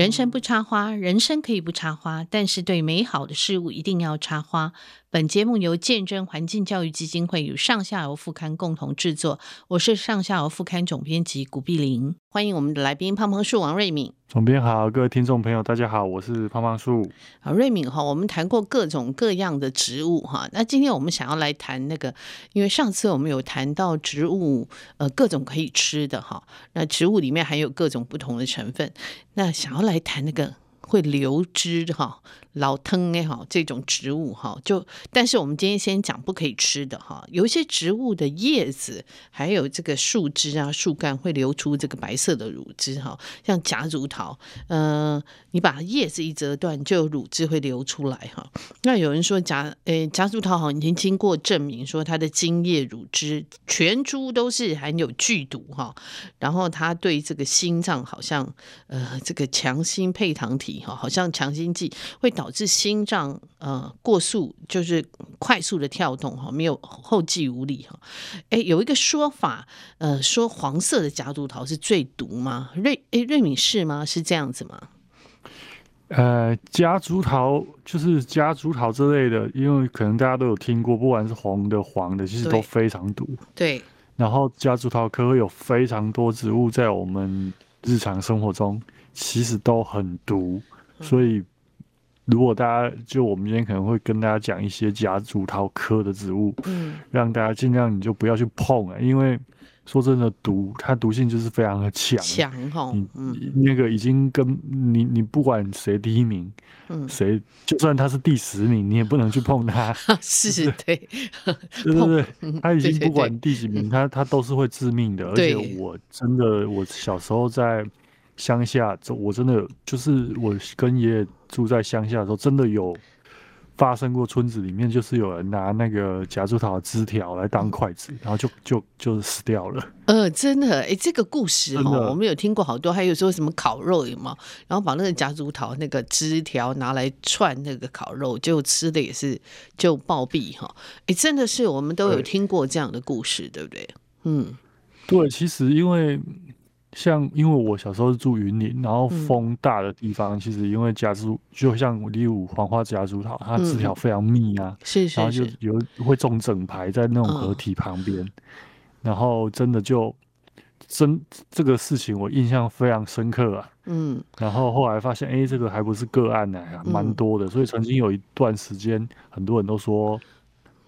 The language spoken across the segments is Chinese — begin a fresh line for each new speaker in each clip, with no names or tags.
人生不插花，人生可以不插花，但是对美好的事物一定要插花。本节目由见证环境教育基金会与上下游副刊共同制作，我是上下游副刊总编辑古碧玲，欢迎我们的来宾胖胖树王瑞敏。
总编好，各位听众朋友，大家好，我是胖胖树。
好，瑞敏哈，我们谈过各种各样的植物哈，那今天我们想要来谈那个，因为上次我们有谈到植物，呃，各种可以吃的哈，那植物里面还有各种不同的成分，那想要来谈那个会流汁哈。老藤也好，这种植物哈，就但是我们今天先讲不可以吃的哈。有一些植物的叶子，还有这个树枝啊、树干会流出这个白色的乳汁哈，像夹竹桃，呃，你把叶子一折断，就有乳汁会流出来哈。那有人说夹诶夹竹桃好像已经经过证明说它的茎叶乳汁全株都是含有剧毒哈，然后它对这个心脏好像呃这个强心配糖体哈，好像强心剂会。导致心脏呃过速，就是快速的跳动哈，没有后继无力哈。哎，有一个说法，呃，说黄色的夹竹桃是最毒吗？瑞哎瑞敏是吗？是这样子吗？
呃，夹竹桃就是夹竹桃之类的，因为可能大家都有听过，不管是红的、黄的，其实都非常毒。
对。
然后夹竹桃科有非常多植物在我们日常生活中其实都很毒，嗯、所以。如果大家就我们今天可能会跟大家讲一些夹竹桃科的植物，嗯，让大家尽量你就不要去碰啊，因为说真的毒，它毒性就是非常的强，
强哈，
嗯，那个已经跟你你不管谁第一名，嗯，谁就算他是第十名，你也不能去碰它，
是 是，对，
对 对对，他已经 不管第几名，他他都是会致命的，而且我真的我小时候在。乡下，这我真的就是我跟爷爷住在乡下的时候，真的有发生过。村子里面就是有人拿那个夹竹桃的枝条来当筷子，然后就就就死掉了。
呃，真的，哎、欸，这个故事哈，我们有听过好多，还有说什么烤肉有吗？然后把那个夹竹桃那个枝条拿来串那个烤肉，就吃的也是就暴毙哈。哎、欸，真的是我们都有听过这样的故事，对，对不对？嗯，
对，其实因为。像因为我小时候是住云林，然后风大的地方，嗯、其实因为夹竹，就像例如黄花夹竹桃，它枝条非常密啊，
是
然后就有会种整排在那种河堤旁边，嗯，然后真的就真这个事情我印象非常深刻啊，嗯，然后后来发现，哎、欸，这个还不是个案呢，啊，蛮多的，所以曾经有一段时间，很多人都说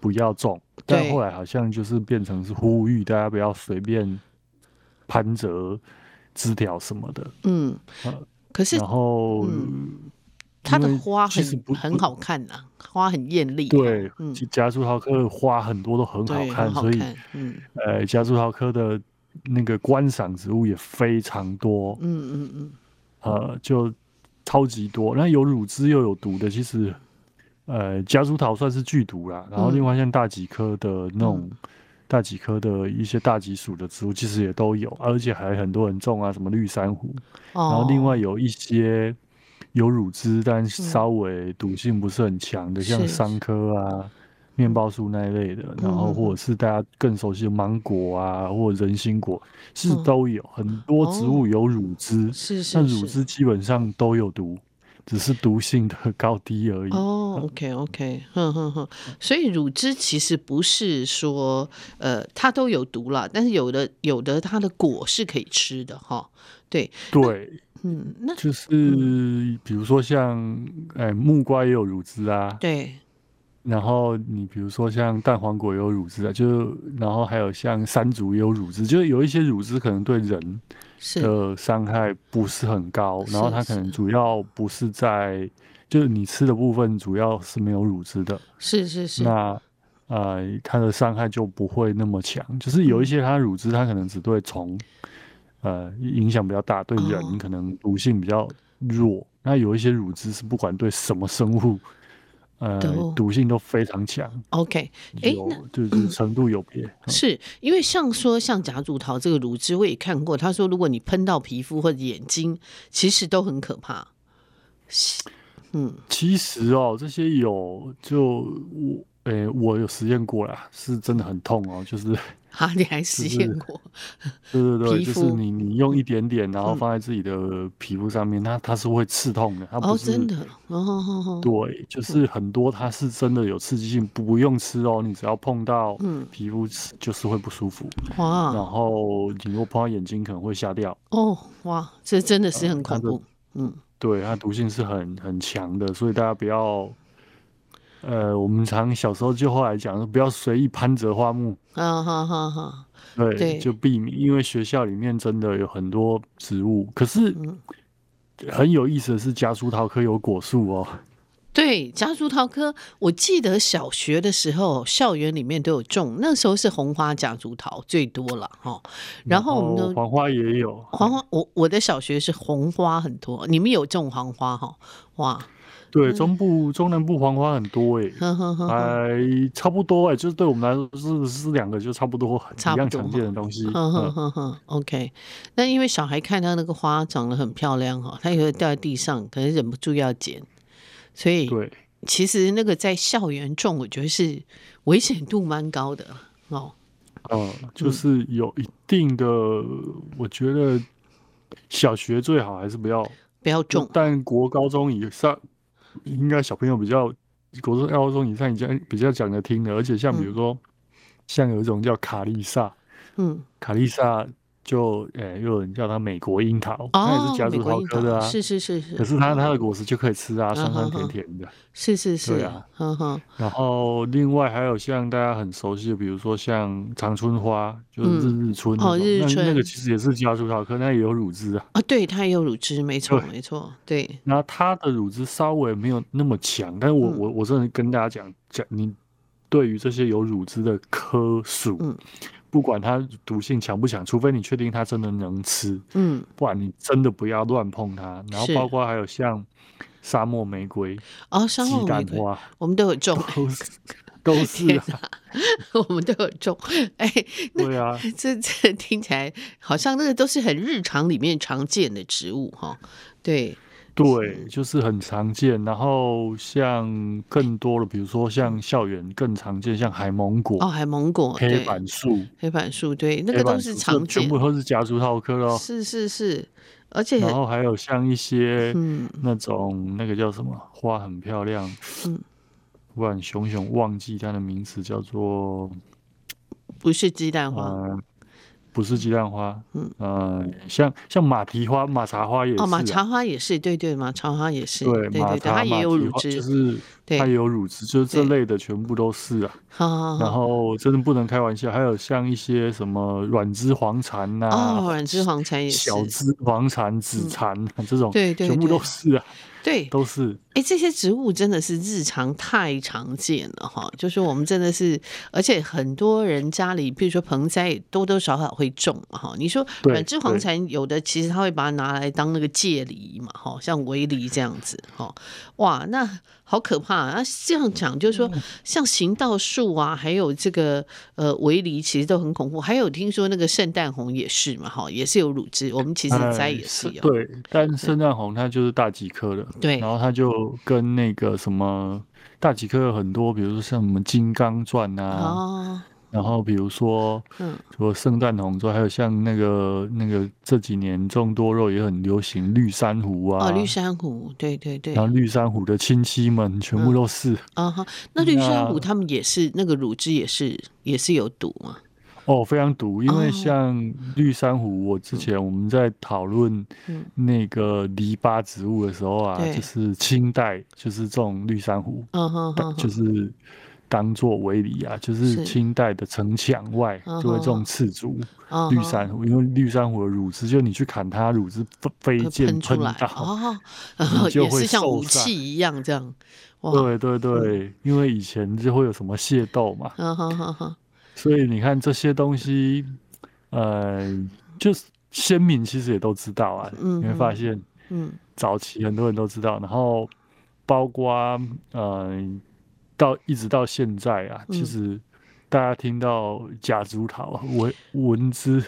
不要种，但后来好像就是变成是呼吁大家不要随便。攀折枝条什么的，嗯，
可是
然后、
嗯、它的花很其实不很好看呐、啊，花很艳丽、啊。
对，夹竹桃科的花很多都很好看，好看所以，嗯，呃，夹竹桃科的那个观赏植物也非常多，嗯嗯嗯，呃，就超级多。那有乳汁又有毒的，其实，呃，夹竹桃算是剧毒啦。然后另外像大戟科的那种。嗯大戟科的一些大戟属的植物其实也都有，而且还很多人种啊，什么绿珊瑚。哦、然后另外有一些有乳汁，但稍微毒性不是很强的，像桑科啊、面包树那一类的，然后或者是大家更熟悉的芒果啊，或者人心果，是都有、嗯、很多植物有乳汁，是是，但乳汁基本上都有毒。只是毒性的高低而已。
哦，OK OK，哼哼哼。所以乳汁其实不是说，呃，它都有毒了，但是有的有的它的果是可以吃的哈。对
对，嗯，那就是比如说像，哎，木瓜也有乳汁啊。
对。
然后你比如说像蛋黄果也有乳汁啊，就然后还有像山竹也有乳汁，就是有一些乳汁可能对人的伤害不是很高，然后它可能主要不是在就是你吃的部分主要是没有乳汁的，
是是是，
那呃它的伤害就不会那么强，就是有一些它乳汁它可能只对虫呃影响比较大，对人可能毒性比较弱，哦、那有一些乳汁是不管对什么生物。呃，毒性都非常强。
OK，哎，那
就是 程度有别。
是因为像说像夹竹桃这个乳汁，我也看过。他说，如果你喷到皮肤或者眼睛，其实都很可怕。
嗯，其实哦，这些有就我诶、欸，我有实验过啦，是真的很痛哦，就是。
啊，你还实验过？
对对对，就是你你用一点点，然后放在自己的皮肤上面，嗯、它它是会刺痛的，它不是、
哦、真的。哦，
对，就是很多它是真的有刺激性，不用吃哦，你只要碰到皮肤就是会不舒服。哇、嗯！然后你如果碰到眼睛，可能会瞎掉。
哦，哇，这真的是很恐怖。嗯，
对，它毒性是很很强的，所以大家不要。呃，我们常小时候就后来讲，不要随意攀折花木。啊哈哈哈！对，对就避免，因为学校里面真的有很多植物。可是很有意思的是，夹竹桃科有果树哦。
对，夹竹桃科，我记得小学的时候，校园里面都有种。那时候是红花夹竹桃最多了哈。然后我们的
黄花也有。
黄花，我我的小学是红花很多。你们有种黄花哈？哇！
对，中部、中南部黄花很多哎、欸，还差不多哎、欸，就是对我们来说是是两个就差不多，一样常见的东西。
呵呵呵呵 OK，那因为小孩看到那个花长得很漂亮哈，他也会掉在地上，可能忍不住要捡，所以对，其实那个在校园种，我觉得是危险度蛮高的哦。
嗯，就是有一定的，我觉得小学最好还是不要
不要种，
但国高中以上。应该小朋友比较，国中、高中以上已经比较讲得听的，而且像比如说，嗯、像有一种叫卡丽萨，嗯，卡丽萨。就诶、欸，又有人叫它美国樱桃，它、哦、也是夹竹桃科的啊，
是是是是。
可是它它的果实就可以吃啊，酸酸甜甜的，
是是是，
对啊。然后另外还有像大家很熟悉的，比如说像长春花，就是日日春、嗯、哦，日春那，那个其实也是夹竹桃科，那也有乳汁啊。
啊，对，它也有乳汁，没错没错，对。
那它的乳汁稍微没有那么强，但是我、嗯、我我真的跟大家讲讲，你对于这些有乳汁的科属。嗯不管它毒性强不强，除非你确定它真的能吃，嗯，不然你真的不要乱碰它。然后包括还有像沙漠玫瑰
哦，沙漠玫瑰，我们都有种，
都是都是啊，
我们都有种。哎，对啊，这这听起来好像那个都是很日常里面常见的植物哈，对。
对，就是很常见。然后像更多的，比如说像校园更常见，像海芒果
哦，海芒果、
黑板树、
黑板树，对，那个都是常见，
全部都是夹竹桃科咯。
是是是，而且
然后还有像一些嗯那种那个叫什么花很漂亮，嗯，突然熊熊忘记它的名字，叫做
不是鸡蛋花。
呃不是鸡蛋花，嗯。呃，像像马蹄花、马茶花也是、啊、哦，马
茶花也是，对对，马茶花也是，对对对，它也有乳汁，
就是它也有乳汁，就是这类的全部都是啊。好，然后真的不能开玩笑，还有像一些什么软枝黄蝉呐，
哦，软枝黄蝉也是，
小枝黄蝉、紫蝉、嗯、这种，对对，全部都是啊。
对，
都是。
哎，这些植物真的是日常太常见了哈，就是我们真的是，而且很多人家里，比如说盆栽，多多少少会种嘛哈。你说软枝黄蚕，有的其实他会把它拿来当那个借梨嘛哈，像围篱这样子哈。哇，那好可怕啊！这样讲就是说，像行道树啊，还有这个呃围篱，其实都很恐怖。还有听说那个圣诞红也是嘛哈，也是有乳汁。我们其实栽也是有。
对，但圣诞红它就是大戟科的。对，然后他就跟那个什么大几科有很多，比如说像什么金刚钻啊，哦、然后比如说，嗯，除了圣诞红之外，还有像那个那个这几年种多肉也很流行绿珊瑚啊，
哦，绿珊瑚，对对对，
然后绿珊瑚的亲戚们全部都是，
啊哈、嗯，那绿珊瑚他们也是那个乳汁也是也是有毒吗？
哦，非常毒，因为像绿珊瑚，我之前我们在讨论那个篱笆植物的时候啊，嗯、就是清代就是这种绿珊瑚，嗯、就是当做围篱啊，就是清代的城墙外就会种刺竹绿珊瑚，因为绿珊瑚的乳汁，就你去砍它，乳汁飞溅喷到，哦，
也是像武器一样这样。
对对对，嗯、因为以前就会有什么械斗嘛。嗯所以你看这些东西，呃，就是先民其实也都知道啊。嗯，你会发现，嗯，早期很多人都知道，然后包括呃，到一直到现在啊，其实大家听到假竹桃闻闻之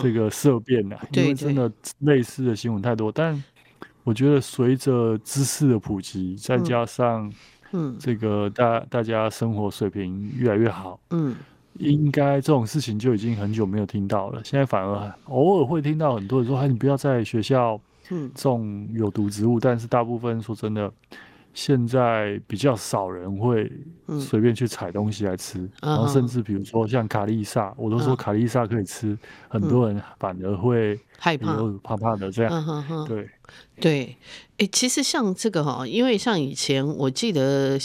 这个色变啊，因为真的类似的新闻太多。但我觉得随着知识的普及，再加上嗯，这个大大家生活水平越来越好，嗯，应该这种事情就已经很久没有听到了。现在反而偶尔会听到很多人说：“哎，你不要在学校种有毒植物。”但是大部分说真的。现在比较少人会随便去采东西来吃，嗯、然后甚至比如说像卡丽萨，嗯、我都说卡丽萨可以吃，嗯、很多人反而会害怕，怕怕的这样。对。
对，哎，其实像这个哈，因为像以前我记得，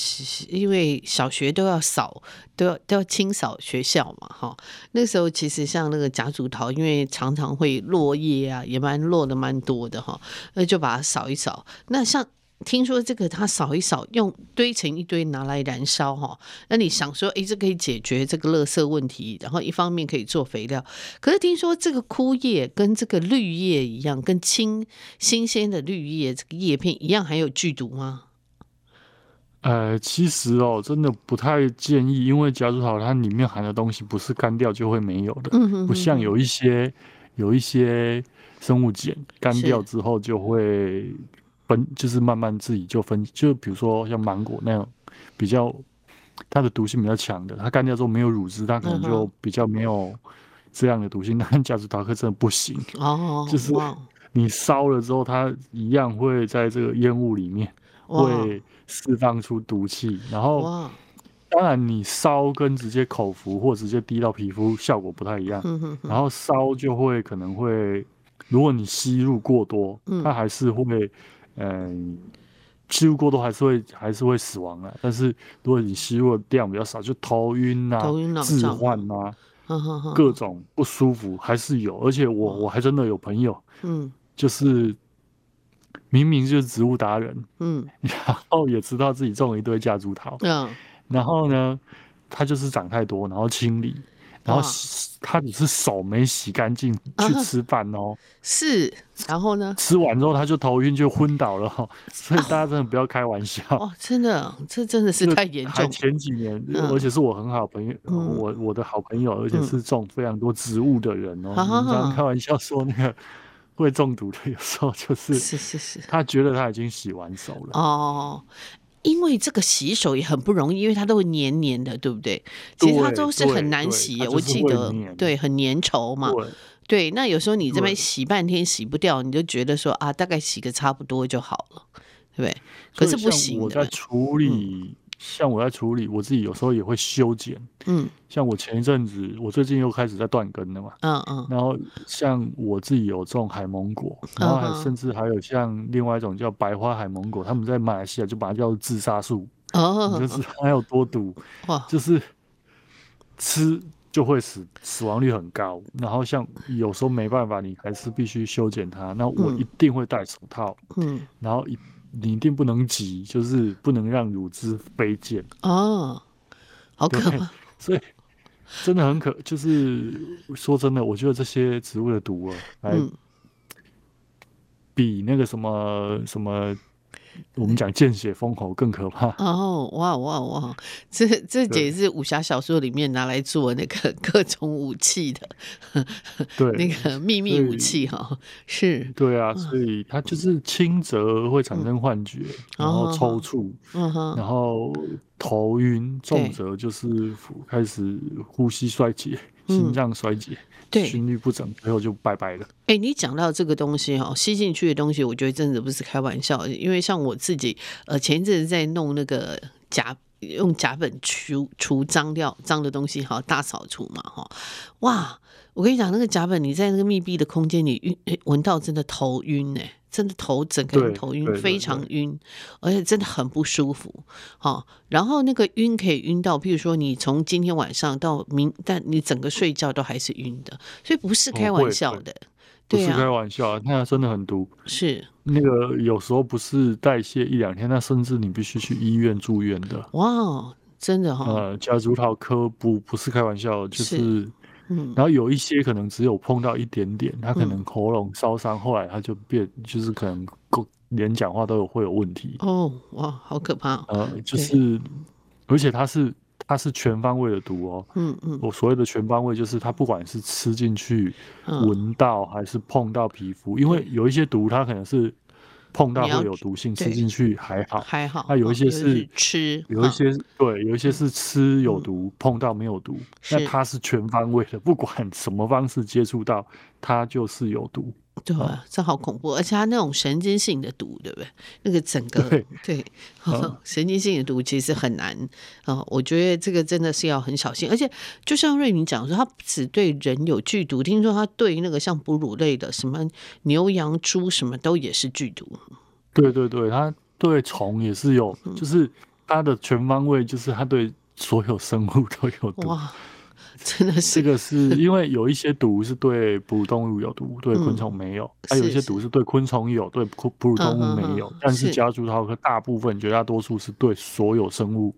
因为小学都要扫，都要都要清扫学校嘛，哈，那时候其实像那个夹竹桃，因为常常会落叶啊，也蛮落的蛮多的哈，那就把它扫一扫。那像听说这个它扫一扫，用堆成一堆拿来燃烧哈，那你想说，哎，这可以解决这个垃圾问题，然后一方面可以做肥料。可是听说这个枯叶跟这个绿叶一样，跟青新鲜的绿叶这个叶片一样，还有剧毒吗？
呃，其实哦，真的不太建议，因为夹竹桃它里面含的东西不是干掉就会没有的，嗯哼哼，不像有一些有一些生物碱干掉之后就会。分就是慢慢自己就分，就比如说像芒果那样比较它的毒性比较强的，它干掉之后没有乳汁，它可能就比较没有这样的毒性。但夹竹桃科真的不行哦，就是你烧了之后，它一样会在这个烟雾里面会释放出毒气。然后当然你烧跟直接口服或直接滴到皮肤效果不太一样。然后烧就会可能会，如果你吸入过多，它还是会。嗯，吸入过多还是会还是会死亡啊。但是如果你吸入的量比较少，就头晕啊、致幻啊，各种不舒服还是有。而且我我还真的有朋友，嗯，就是明明就是植物达人，嗯，然后也知道自己种了一堆夹竹桃，嗯，然后呢，他就是长太多，然后清理。然后他只是手没洗干净去吃饭哦，
是，然后呢？
吃完之后他就头晕就昏倒了，所以大家真的不要开玩笑
哦，真的，这真的是太严重。还
前几年，而且是我很好朋友，我我的好朋友，而且是种非常多植物的人哦。你刚刚开玩笑说那个会中毒的，有时候就是是是是，他觉得他已经洗完手了哦。
因为这个洗手也很不容易，因为它都会黏黏的，对不对？其实它都是很难洗，我记得，对，很粘稠嘛。对，那有时候你这边洗半天洗不掉，你就觉得说啊，大概洗个差不多就好了，对不对？可是不行的。
我在处理。像我在处理，我自己有时候也会修剪。嗯，像我前一阵子，我最近又开始在断根了嘛。嗯嗯。然后像我自己有种海芒果，然后还甚至还有像另外一种叫白花海芒果，他们在马来西亚就把它叫做自杀树。哦。就是它有多毒。哇。就是吃就会死，死亡率很高。然后像有时候没办法，你还是必须修剪它。那我一定会戴手套。嗯。然后一。你一定不能急，就是不能让乳汁飞溅
哦，好可怕！
所以真的很可，就是说真的，我觉得这些植物的毒啊，还比那个什么什么。我们讲见血封喉更可怕
哦！哇哇哇！这这也是武侠小说里面拿来做那个各种武器的，对，那个秘密武器哈，是。
对啊，所以它就是轻则会产生幻觉，然后抽搐，然后头晕；重则就是开始呼吸衰竭、心脏衰竭。对，心率不整，最后就拜拜了。
哎、欸，你讲到这个东西哈，吸进去的东西，我觉得真的不是开玩笑。因为像我自己，呃，前一阵子在弄那个甲，用甲苯除除脏掉脏的东西哈，大扫除嘛哈。哇，我跟你讲，那个甲苯，你在那个密闭的空间里晕，闻到真的头晕哎。真的头整个人头晕，非常晕，而且真的很不舒服。好，然后那个晕可以晕到，譬如说你从今天晚上到明，但你整个睡觉都还是晕的，所以不是开玩笑的。
不是开玩笑，那真的很毒。
是
那个有时候不是代谢一两天，那甚至你必须去医院住院的。
哇，真的哈。
呃，夹竹桃科不不是开玩笑，就是。嗯，然后有一些可能只有碰到一点点，他可能喉咙烧伤，后来他就变，就是可能连讲话都有会有问题。
哦，哇，好可怕。
呃，就是，而且它是它是全方位的毒哦。嗯嗯，我所谓的全方位就是它不管是吃进去、闻到还是碰到皮肤，因为有一些毒它可能是。碰到会有毒性，吃进去还好，
还好。
那有一些是
吃，
有一些对，有一些是吃有毒，碰到没有毒，那它是全方位的，不管什么方式接触到，它就是有毒。
对，这好恐怖，而且它那种神经性的毒，对不对？那个整个对，神经性的毒其实很难啊、哦。我觉得这个真的是要很小心，而且就像瑞明讲说，它不只对人有剧毒，听说它对那个像哺乳类的，什么牛羊猪什么都也是剧毒。
对对对，它对虫也是有，就是它的全方位，就是它对所有生物都有毒。哇
真的是
这个是因为有一些毒是对哺乳动物有毒，对昆虫没有；还有一些毒是对昆虫有，对哺哺乳动物没有。但是夹竹桃科大部分绝大多数是对所有生物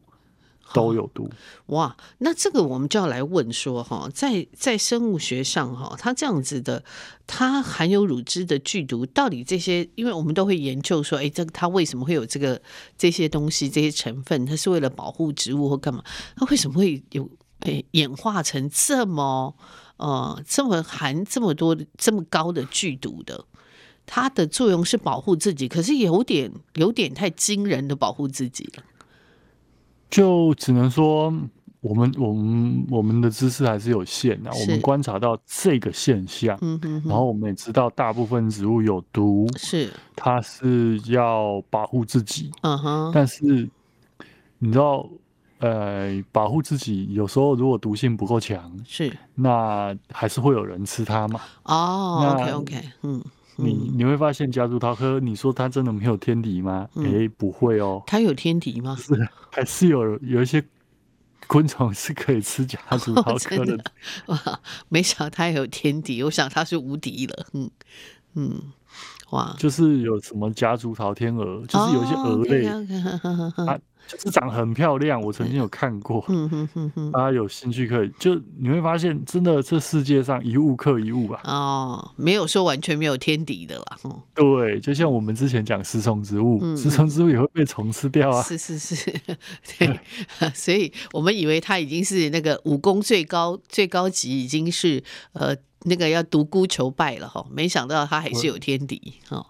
都有毒。
哇，那这个我们就要来问说哈，在在生物学上哈，它这样子的，它含有乳汁的剧毒，到底这些，因为我们都会研究说，哎，这个它为什么会有这个这些东西、这些成分？它是为了保护植物或干嘛？它为什么会有？诶，演化成这么呃这么含这么多这么高的剧毒的，它的作用是保护自己，可是有点有点太惊人的保护自己了。
就只能说，我们我们我们的知识还是有限的。我们观察到这个现象，嗯哼哼，然后我们也知道大部分植物有毒，是它是要保护自己，嗯哼，但是你知道。呃，保护自己，有时候如果毒性不够强，是那还是会有人吃它嘛？
哦，OK OK，嗯，
你你会发现夹竹桃科，你说它真的没有天敌吗？哎、嗯欸，不会哦，
它有天敌吗？
是，还是有有一些昆虫是可以吃夹竹桃科的。
哦、哇，没想到它有天敌，我想它是无敌了。嗯嗯，哇，
就是有什么夹竹桃天鹅，就是有一些鹅类。就是长很漂亮，我曾经有看过。嗯哼哼哼，大家有兴趣可以，就你会发现，真的这世界上一物克一物啊。
哦，没有说完全没有天敌的啦。嗯，
对，就像我们之前讲食虫植物，嗯，食虫植物也会被虫吃掉啊。
是是是，对。所以我们以为它已经是那个武功最高最高级，已经是呃。那个要独孤求败了哈，没想到他还是有天敌哈。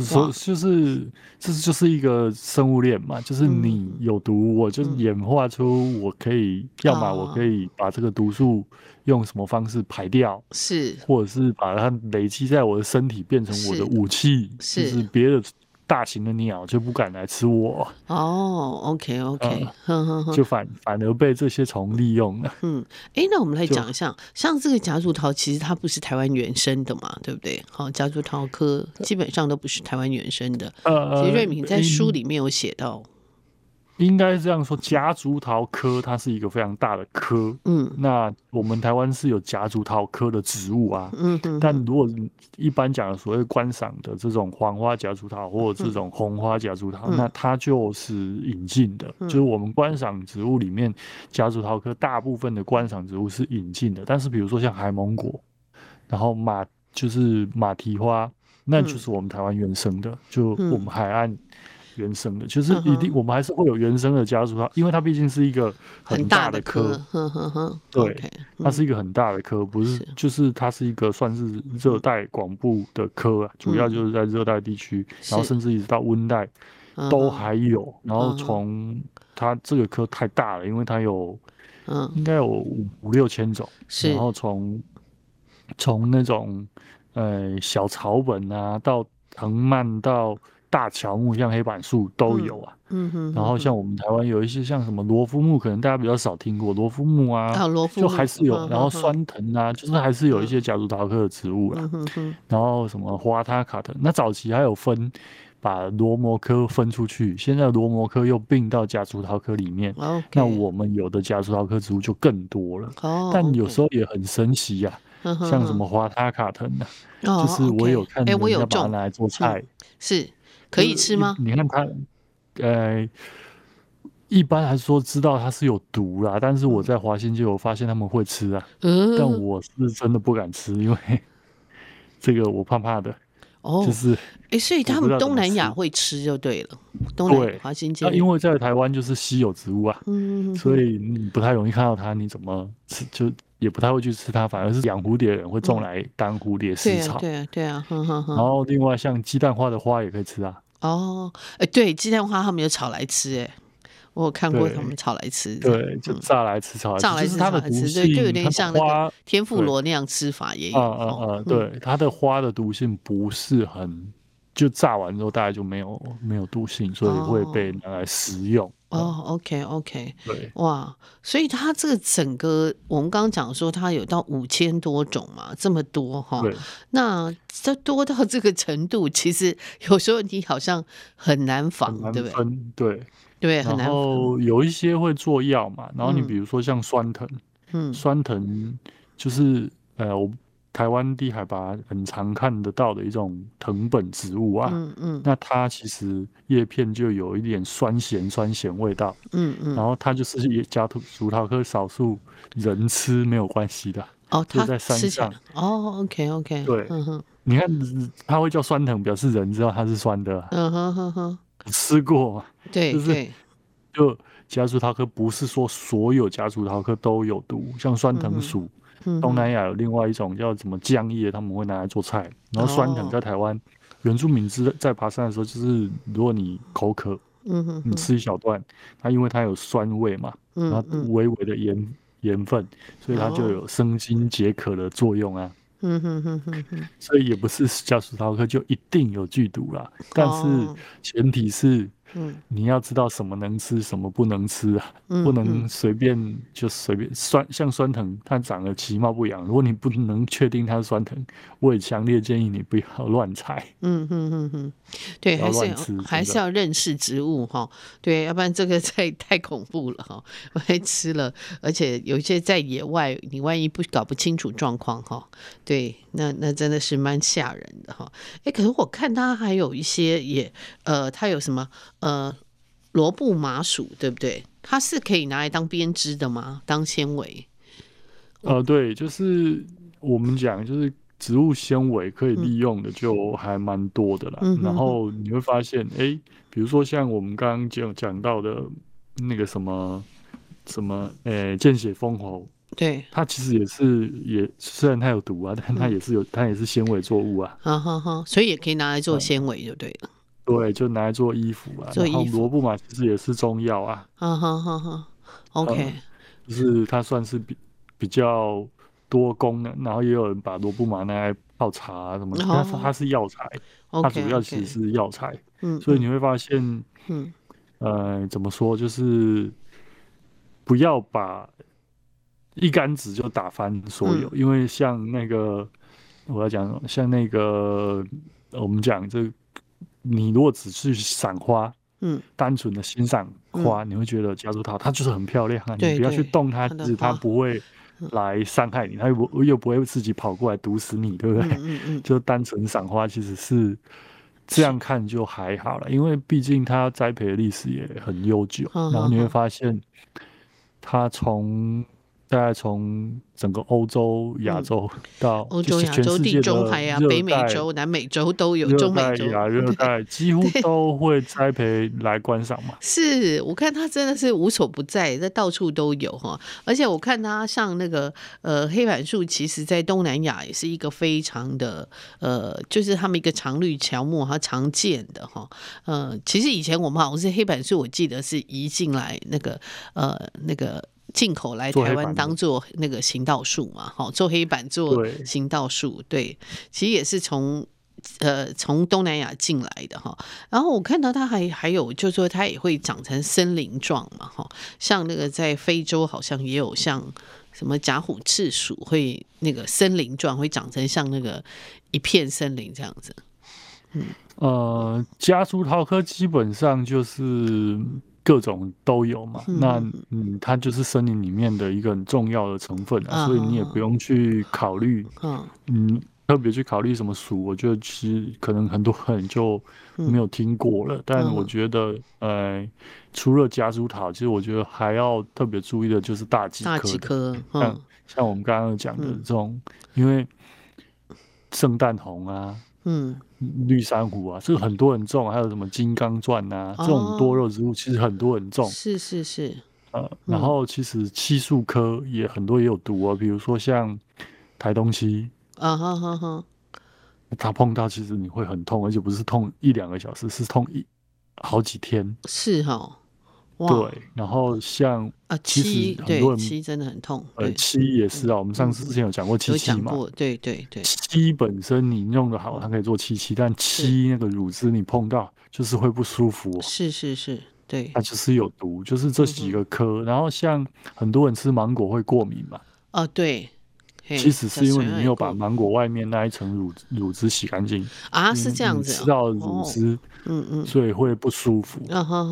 说就是这就是一个生物链嘛，就是你有毒，我就演化出我可以，要么我可以把这个毒素用什么方式排掉，是，或者是把它累积在我的身体变成我的武器，是，就是。别的。大型的鸟就不敢来吃我
哦。OK OK，
嗯、就反反而被这些虫利用了。
嗯，哎，那我们来讲一下，像这个夹竹桃，其实它不是台湾原生的嘛，对不对？好，夹竹桃科基本上都不是台湾原生的。呃，其实瑞敏在书里面有写到。
应该是这样说，夹竹桃科它是一个非常大的科。嗯，那我们台湾是有夹竹桃科的植物啊。嗯嗯。但如果一般讲的所谓观赏的这种黄花夹竹桃或者这种红花夹竹桃，嗯，那它就是引进的。嗯，就是我们观赏植物里面，夹竹桃科大部分的观赏植物是引进的。但是比如说像海芒果，然后马就是马蹄花，那就是我们台湾原生的，嗯，就我们海岸。原生的，其实一定，我们还是会有原生的家族，它，因为它毕竟是一个很大的科，对，它是一个很大的科，不是，就是它是一个算是热带广布的科啊，主要就是在热带地区，然后甚至一直到温带都还有，然后从它这个科太大了，因为它有，应该有五五六千种，然后从从那种呃小草本啊，到藤蔓到。大乔木像黑板树都有啊，嗯哼，然后像我们台湾有一些像什么罗夫木，可能大家比较少听过罗夫木啊，就还是有，然后酸藤啊，就是还是有一些夹竹桃科的植物啦，然后什么花他卡藤，那早期还有分把罗摩科分出去，现在罗摩科又并到夹竹桃科里面，那我们有的夹竹桃科植物就更多了，哦但有时候也很神奇呀，像什么花他卡藤啊，就是我有看人家把它拿来做菜，
是。可以吃吗？
你看它，呃，一般来说知道它是有毒啦，但是我在华新就有发现他们会吃啊，嗯，但我是真的不敢吃，因为 这个我怕怕的。哦，就是，
哎、欸，所以他们东南亚会吃就对了。东南亚华新街，
因为在台湾就是稀有植物啊，嗯，所以你不太容易看到它，你怎么吃就也不太会去吃它，反而是养蝴蝶的人会种来当蝴蝶食草。
对啊，对啊，对啊，
然后另外像鸡蛋花的花也可以吃啊。
哦，哎，对，鸡蛋花他们有炒来吃，哎。我有看过他们炒来吃，
对，就炸来吃，炒来吃，
炸来吃，
它的毒性
就有点像那个天妇罗那样吃法也有。
嗯嗯嗯，对，它的花的毒性不是很，就炸完之后大概就没有没有毒性，所以会被拿来食用。
哦，OK OK，
对，
哇，所以它这个整个我们刚刚讲说它有到五千多种嘛，这么多哈。那这多到这个程度，其实有时候你好像很难防，对不对？
对。
对，
然后有一些会做药嘛，然后你比如说像酸藤，嗯，酸藤就是呃，我台湾地海拔很常看得到的一种藤本植物啊，嗯嗯，那它其实叶片就有一点酸咸酸咸味道，嗯嗯，然后它就是夹竹桃科少数人吃没有关系的，
哦，
就在山上，
哦，OK OK，
对，嗯哼，你看它会叫酸藤，表示人知道它是酸的，
嗯哼哼哼。
吃过吗？
对，
就是就夹竹桃科不是说所有夹竹桃科都有毒，像酸藤属，东南亚有另外一种叫什么浆叶，他们会拿来做菜。然后酸藤在台湾，原住民之在爬山的时候，就是如果你口渴，嗯你吃一小段，它因为它有酸味嘛，然后微微的盐盐分，所以它就有生津解渴的作用啊。嗯哼哼哼哼，所以也不是夹竹桃科就一定有剧毒啦，但是前提是。嗯，你要知道什么能吃，什么不能吃啊，嗯、不能随便就随便酸，像酸藤，它长得其貌不扬。如果你不能确定它是酸藤，我也强烈建议你不要乱采。嗯嗯嗯嗯，
对，还是要还是要认识植物哈，对，要不然这个太 太恐怖了哈，万一吃了，而且有一些在野外，你万一不搞不清楚状况哈，对，那那真的是蛮吓人的哈。哎，可是我看它还有一些也，呃，它有什么？呃，罗布麻薯对不对？它是可以拿来当编织的吗？当纤维？
呃，对，就是我们讲，就是植物纤维可以利用的，就还蛮多的啦。嗯、然后你会发现，哎，比如说像我们刚刚讲讲到的那个什么什么，诶，见血封喉，
对，
它其实也是也虽然它有毒啊，但它也是有，它也是纤维作物啊。
哈哈哈，所以也可以拿来做纤维，就对了。
对，就拿来做衣服啊。做衣服。然后罗布麻其实也是中药啊。
嗯哼哼哼，OK。
就是它算是比比较多功能，然后也有人把罗布麻拿来泡茶啊什么的。但是它是药材，它主要其实是药材。嗯。所以你会发现，嗯，呃，怎么说，就是不要把一竿子就打翻所有，因为像那个我要讲，像那个我们讲这。你如果只是赏花，嗯，单纯的欣赏花，嗯、你会觉得夹竹桃它就是很漂亮啊。你不要去动它，其实它不会来伤害你，它又不又不会自己跑过来毒死你，对不对？嗯嗯，嗯 就单纯赏花其实是这样看就还好了，因为毕竟它栽培的历史也很悠久，嗯、然后你会发现它从。大概从整个欧洲、亚洲 到
欧洲、亚洲、地中海啊、北美洲、南美洲都有，中美洲、
亚热 带几乎都会栽培来观赏嘛。
是我看它真的是无所不在，在到处都有哈。而且我看它像那个呃黑板树，其实在东南亚也是一个非常的呃，就是他们一个常绿乔木，它常见的哈。呃，其实以前我们好像是黑板树，我记得是移进来那个呃那个。进口来台湾当做那个行道树嘛，好做黑板做行道树，对，其实也是从呃从东南亚进来的哈。然后我看到它还还有，就是说它也会长成森林状嘛，哈，像那个在非洲好像也有像什么假虎赤鼠会那个森林状，会长成像那个一片森林这样子。
嗯，呃，夹竹桃科基本上就是。各种都有嘛，嗯那嗯，它就是森林里面的一个很重要的成分啊，嗯、所以你也不用去考虑，嗯，嗯，特别去考虑什么属，我觉得其实可能很多人就没有听过了。嗯、但我觉得，嗯、呃，除了夹竹桃，其实我觉得还要特别注意的就是大戟科，大戟科，嗯、像像我们刚刚讲的这种，嗯、因为圣诞红啊。嗯，绿珊瑚啊，这个很多人种，还有什么金刚钻啊，这种多肉植物其实很多人种。
是是是，
呃，然后其实漆树科也很多也有毒啊，比如说像台东漆。啊哈哈哈。它碰到其实你会很痛，而且不是痛一两个小时，是痛一好几天。
是哈。
对，然后像
啊，
七
对七真的很痛，
呃，七也是啊。我们上次之前有讲过七七嘛，
对对对。
七本身你用的好，它可以做七七，但七那个乳汁你碰到就是会不舒服。
是是是，对。
它就是有毒，就是这几个科。然后像很多人吃芒果会过敏嘛，
哦对。
其实是因为你没有把芒果外面那一层乳乳汁洗干净
啊，是这样子，
吃到乳汁，嗯嗯，所以会不舒服。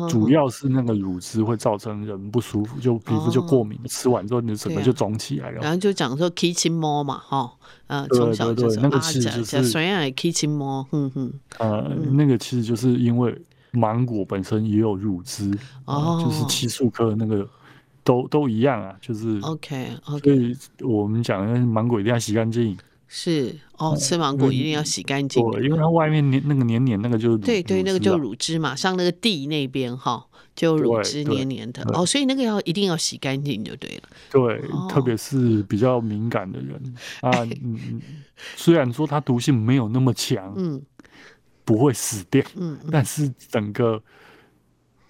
主要是那个乳汁会造成人不舒服，就皮肤就过敏，吃完之后你整个就肿起来了。
然后就讲说 kitchen 猫嘛，哈，呃，
从小就是那个其实就是
虽然 kitchen 猫，嗯哼，
呃，那个其实就是因为芒果本身也有乳汁，哦，就是七树科那个。都都一样啊，就是
OK OK，
所以我们讲芒果一定要洗干净。
是哦，吃芒果一定要洗干净。
对，因为它外面黏那个黏黏那个就是
对对，那个就乳汁嘛，像那个地那边哈，就乳汁黏黏的哦，所以那个要一定要洗干净就对了。
对，特别是比较敏感的人 啊，嗯，虽然说它毒性没有那么强，嗯，不会死掉，嗯，但是整个。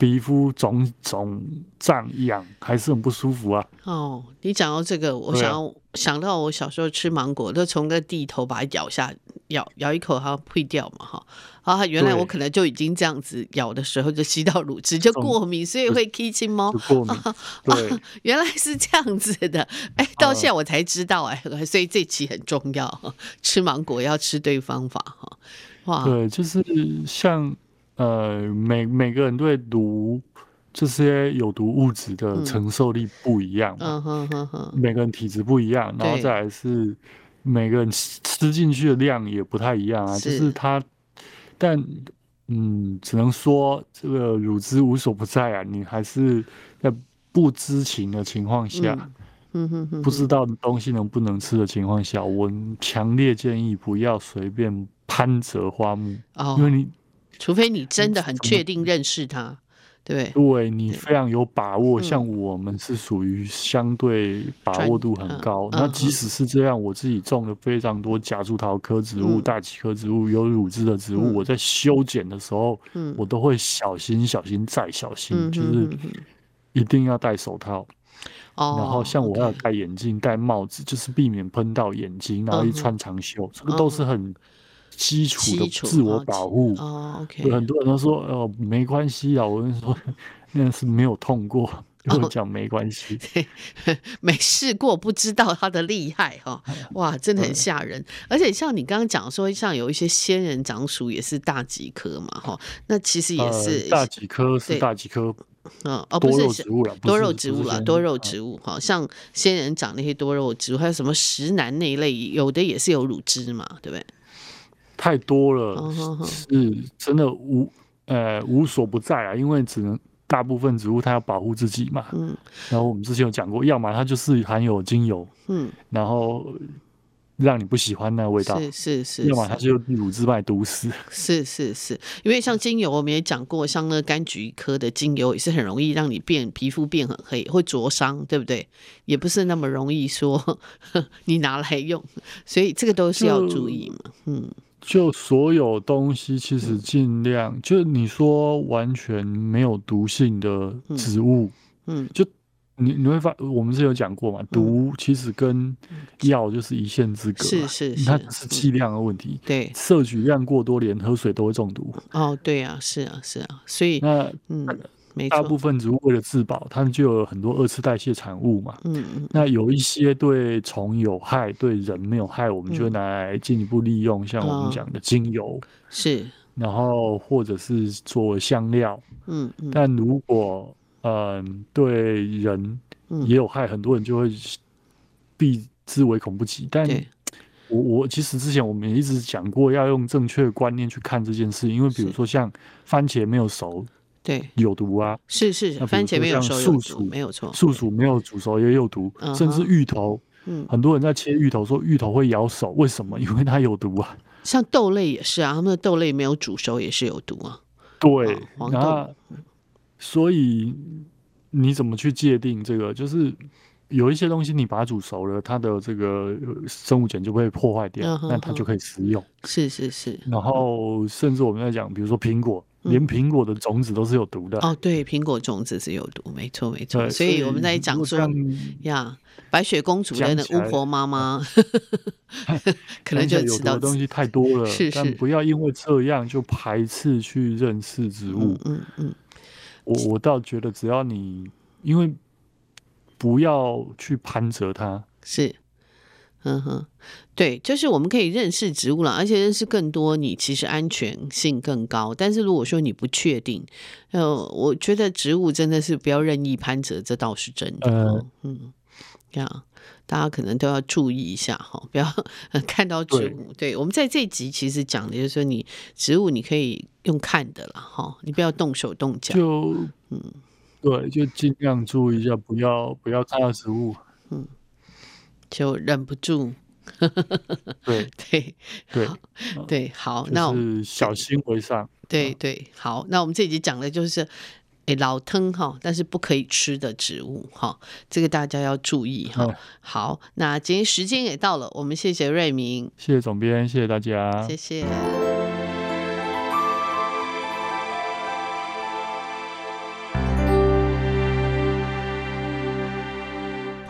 皮肤肿肿胀痒还是很不舒服啊！
哦，你讲到这个，我想、啊、想到我小时候吃芒果，都从个地头把它咬下，咬咬一口，它会掉嘛，哈啊！原来我可能就已经这样子咬的时候就吸到乳汁就过敏，所以会 kitchen 猫
过敏。对、啊，
原来是这样子的，哎，到现在我才知道哎，呃、所以这期很重要，吃芒果要吃对方法哈。哇，
对，就是像。呃，每每个人对毒这些有毒物质的承受力不一样，嗯哼哼哼，每个人体质不一样，然后再来是每个人吃进去的量也不太一样啊，就是它，但嗯，只能说这个乳汁无所不在啊，你还是在不知情的情况下，嗯哼哼，不知道东西能不能吃的情况下，我强烈建议不要随便攀折花木，因为你。
除非你真的很确定认识他，对不对？
对，你非常有把握，像我们是属于相对把握度很高。那即使是这样，我自己种了非常多夹竹桃科植物、大戟科植物、有乳汁的植物，我在修剪的时候，我都会小心、小心再小心，就是一定要戴手套。然后像我要戴眼镜、戴帽子，就是避免喷到眼睛。然后一穿长袖，这个都是很。基础的自我保护。
哦，OK，
很多人都说哦没关系啊，我跟你说 那是没有痛过，跟我讲没关系，
没试过不知道它的厉害哈，哇，真的很吓人。而且像你刚刚讲说，像有一些仙人掌属也是大戟科嘛哈，那其实也是
大戟科是大戟科，
嗯哦不是多肉植物了，多肉植物哈，像仙人掌那些多肉植物，还有什么石楠那一类，有的也是有乳汁嘛，对不对？
太多了，是真的无呃无所不在啊，因为只能大部分植物它要保护自己嘛。嗯，然后我们之前有讲过，要么它就是含有精油，嗯，然后让你不喜欢那个味道，
是是是，
要么它就乳汁把你毒死。
是是是，因为像精油我们也讲过，像那柑橘科的精油也是很容易让你变皮肤变很黑，会灼伤，对不对？也不是那么容易说 你拿来用，所以这个都是要注意嘛，嗯。
就所有东西，其实尽量、嗯、就你说完全没有毒性的植物，嗯，嗯就你你会发，我们是有讲过嘛，毒其实跟药就是一线之隔，
是是是，
它是剂量的问题，
对，
摄取量过多，连喝水都会中毒。
哦，对啊，是啊，是啊，所以
那嗯。大部分植物为了自保，它们就有很多二次代谢产物嘛。嗯嗯。那有一些对虫有害，对人没有害，我们就拿来进一步利用，像我们讲的精油。是。然后或者是做香料。嗯嗯。但如果嗯对人也有害，很多人就会避之唯恐不及。但我我其实之前我们也一直讲过，要用正确的观念去看这件事，因为比如说像番茄没有熟。
对，
有毒啊！
是是，番茄没有熟有毒，没有错。
素薯没有煮熟也有毒，甚至芋头，嗯，很多人在切芋头说芋头会咬手，为什么？因为它有毒啊。
像豆类也是啊，他们的豆类没有煮熟也是有毒啊。
对，黄豆。所以你怎么去界定这个？就是有一些东西你把它煮熟了，它的这个生物碱就会破坏掉，那、嗯、它就可以食用。
是是是。
然后甚至我们在讲，比如说苹果。连苹果的种子都是有毒的、
嗯、哦，对，苹果种子是有毒，没错没错。所以我们在讲说呀，白雪公主的那巫婆妈妈 可能就知道
的东西太多了。是是，但不要因为这样就排斥去认识植物。嗯嗯，嗯，我我倒觉得，只要你因为不要去攀折它，
是。嗯哼，对，就是我们可以认识植物了，而且认识更多，你其实安全性更高。但是如果说你不确定，呃，我觉得植物真的是不要任意攀折，这倒是真的。呃、嗯，这样大家可能都要注意一下哈，不要 看到植物。对，对我们在这集其实讲的就是说，你植物你可以用看的了哈，你不要动手动脚。
就嗯，对，就尽量注意一下，不要不要看到植物。嗯。
就忍不住，
对
对
对
对，好，那我们
小心为上。
对对，好，那我们这集讲的就是，哎，老藤哈，但是不可以吃的植物哈，这个大家要注意哈。好，那今天时间也到了，我们谢谢瑞明，
谢谢总编，谢谢大家，
谢谢。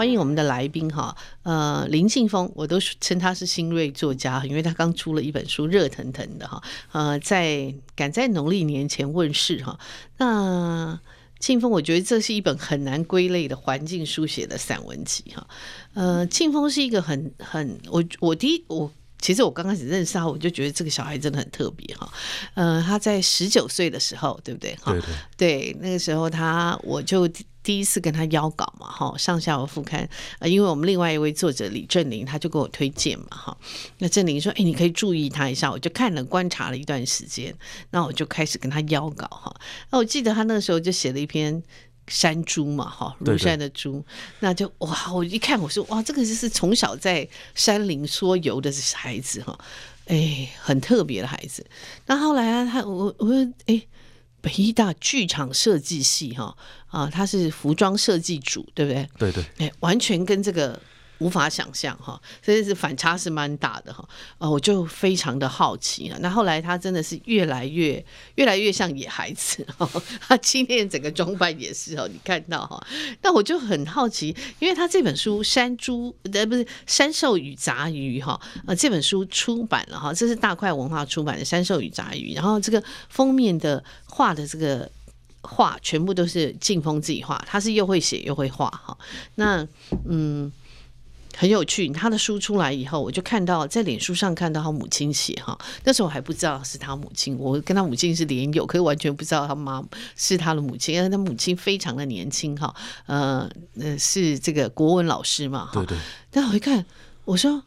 欢迎我们的来宾哈，呃，林庆峰，我都称他是新锐作家，因为他刚出了一本书，热腾腾的哈，呃，在赶在农历年前问世哈。那庆峰，我觉得这是一本很难归类的环境书写的散文集哈。呃，庆峰是一个很很，我我第一我其实我刚开始认识他，我就觉得这个小孩真的很特别哈。呃，他在十九岁的时候，对不对？
对对，
对，那个时候他我就。第一次跟他邀稿嘛，哈，上下文副刊，呃，因为我们另外一位作者李振林，他就给我推荐嘛，哈，那振林说，哎，你可以注意他一下，我就看了观察了一段时间，那我就开始跟他邀稿，哈，那我记得他那个时候就写了一篇山猪嘛，哈，庐山的猪，那就哇，我一看我说，哇，这个就是从小在山林说游的孩子，哈，哎，很特别的孩子，那后来啊，他我我说，哎。北艺大剧场设计系哈啊，他是服装设计组，对不对？
对对，
哎，完全跟这个。无法想象哈，所以是反差是蛮大的哈，呃，我就非常的好奇啊。那后来他真的是越来越越来越像野孩子哈，他今天整个装扮也是哦，你看到哈。那我就很好奇，因为他这本书《山猪》呃不是《山兽与杂鱼》哈，呃这本书出版了哈，这是大块文化出版的《山兽与杂鱼》，然后这个封面的画的这个画全部都是劲风自己画，他是又会写又会画哈。那嗯。很有趣，他的书出来以后，我就看到在脸书上看到他母亲写哈，那时候我还不知道是他母亲，我跟他母亲是连友，可是完全不知道他妈是他的母亲，因为他母亲非常的年轻哈，呃呃是这个国文老师嘛哈，对对，但我一看，我说。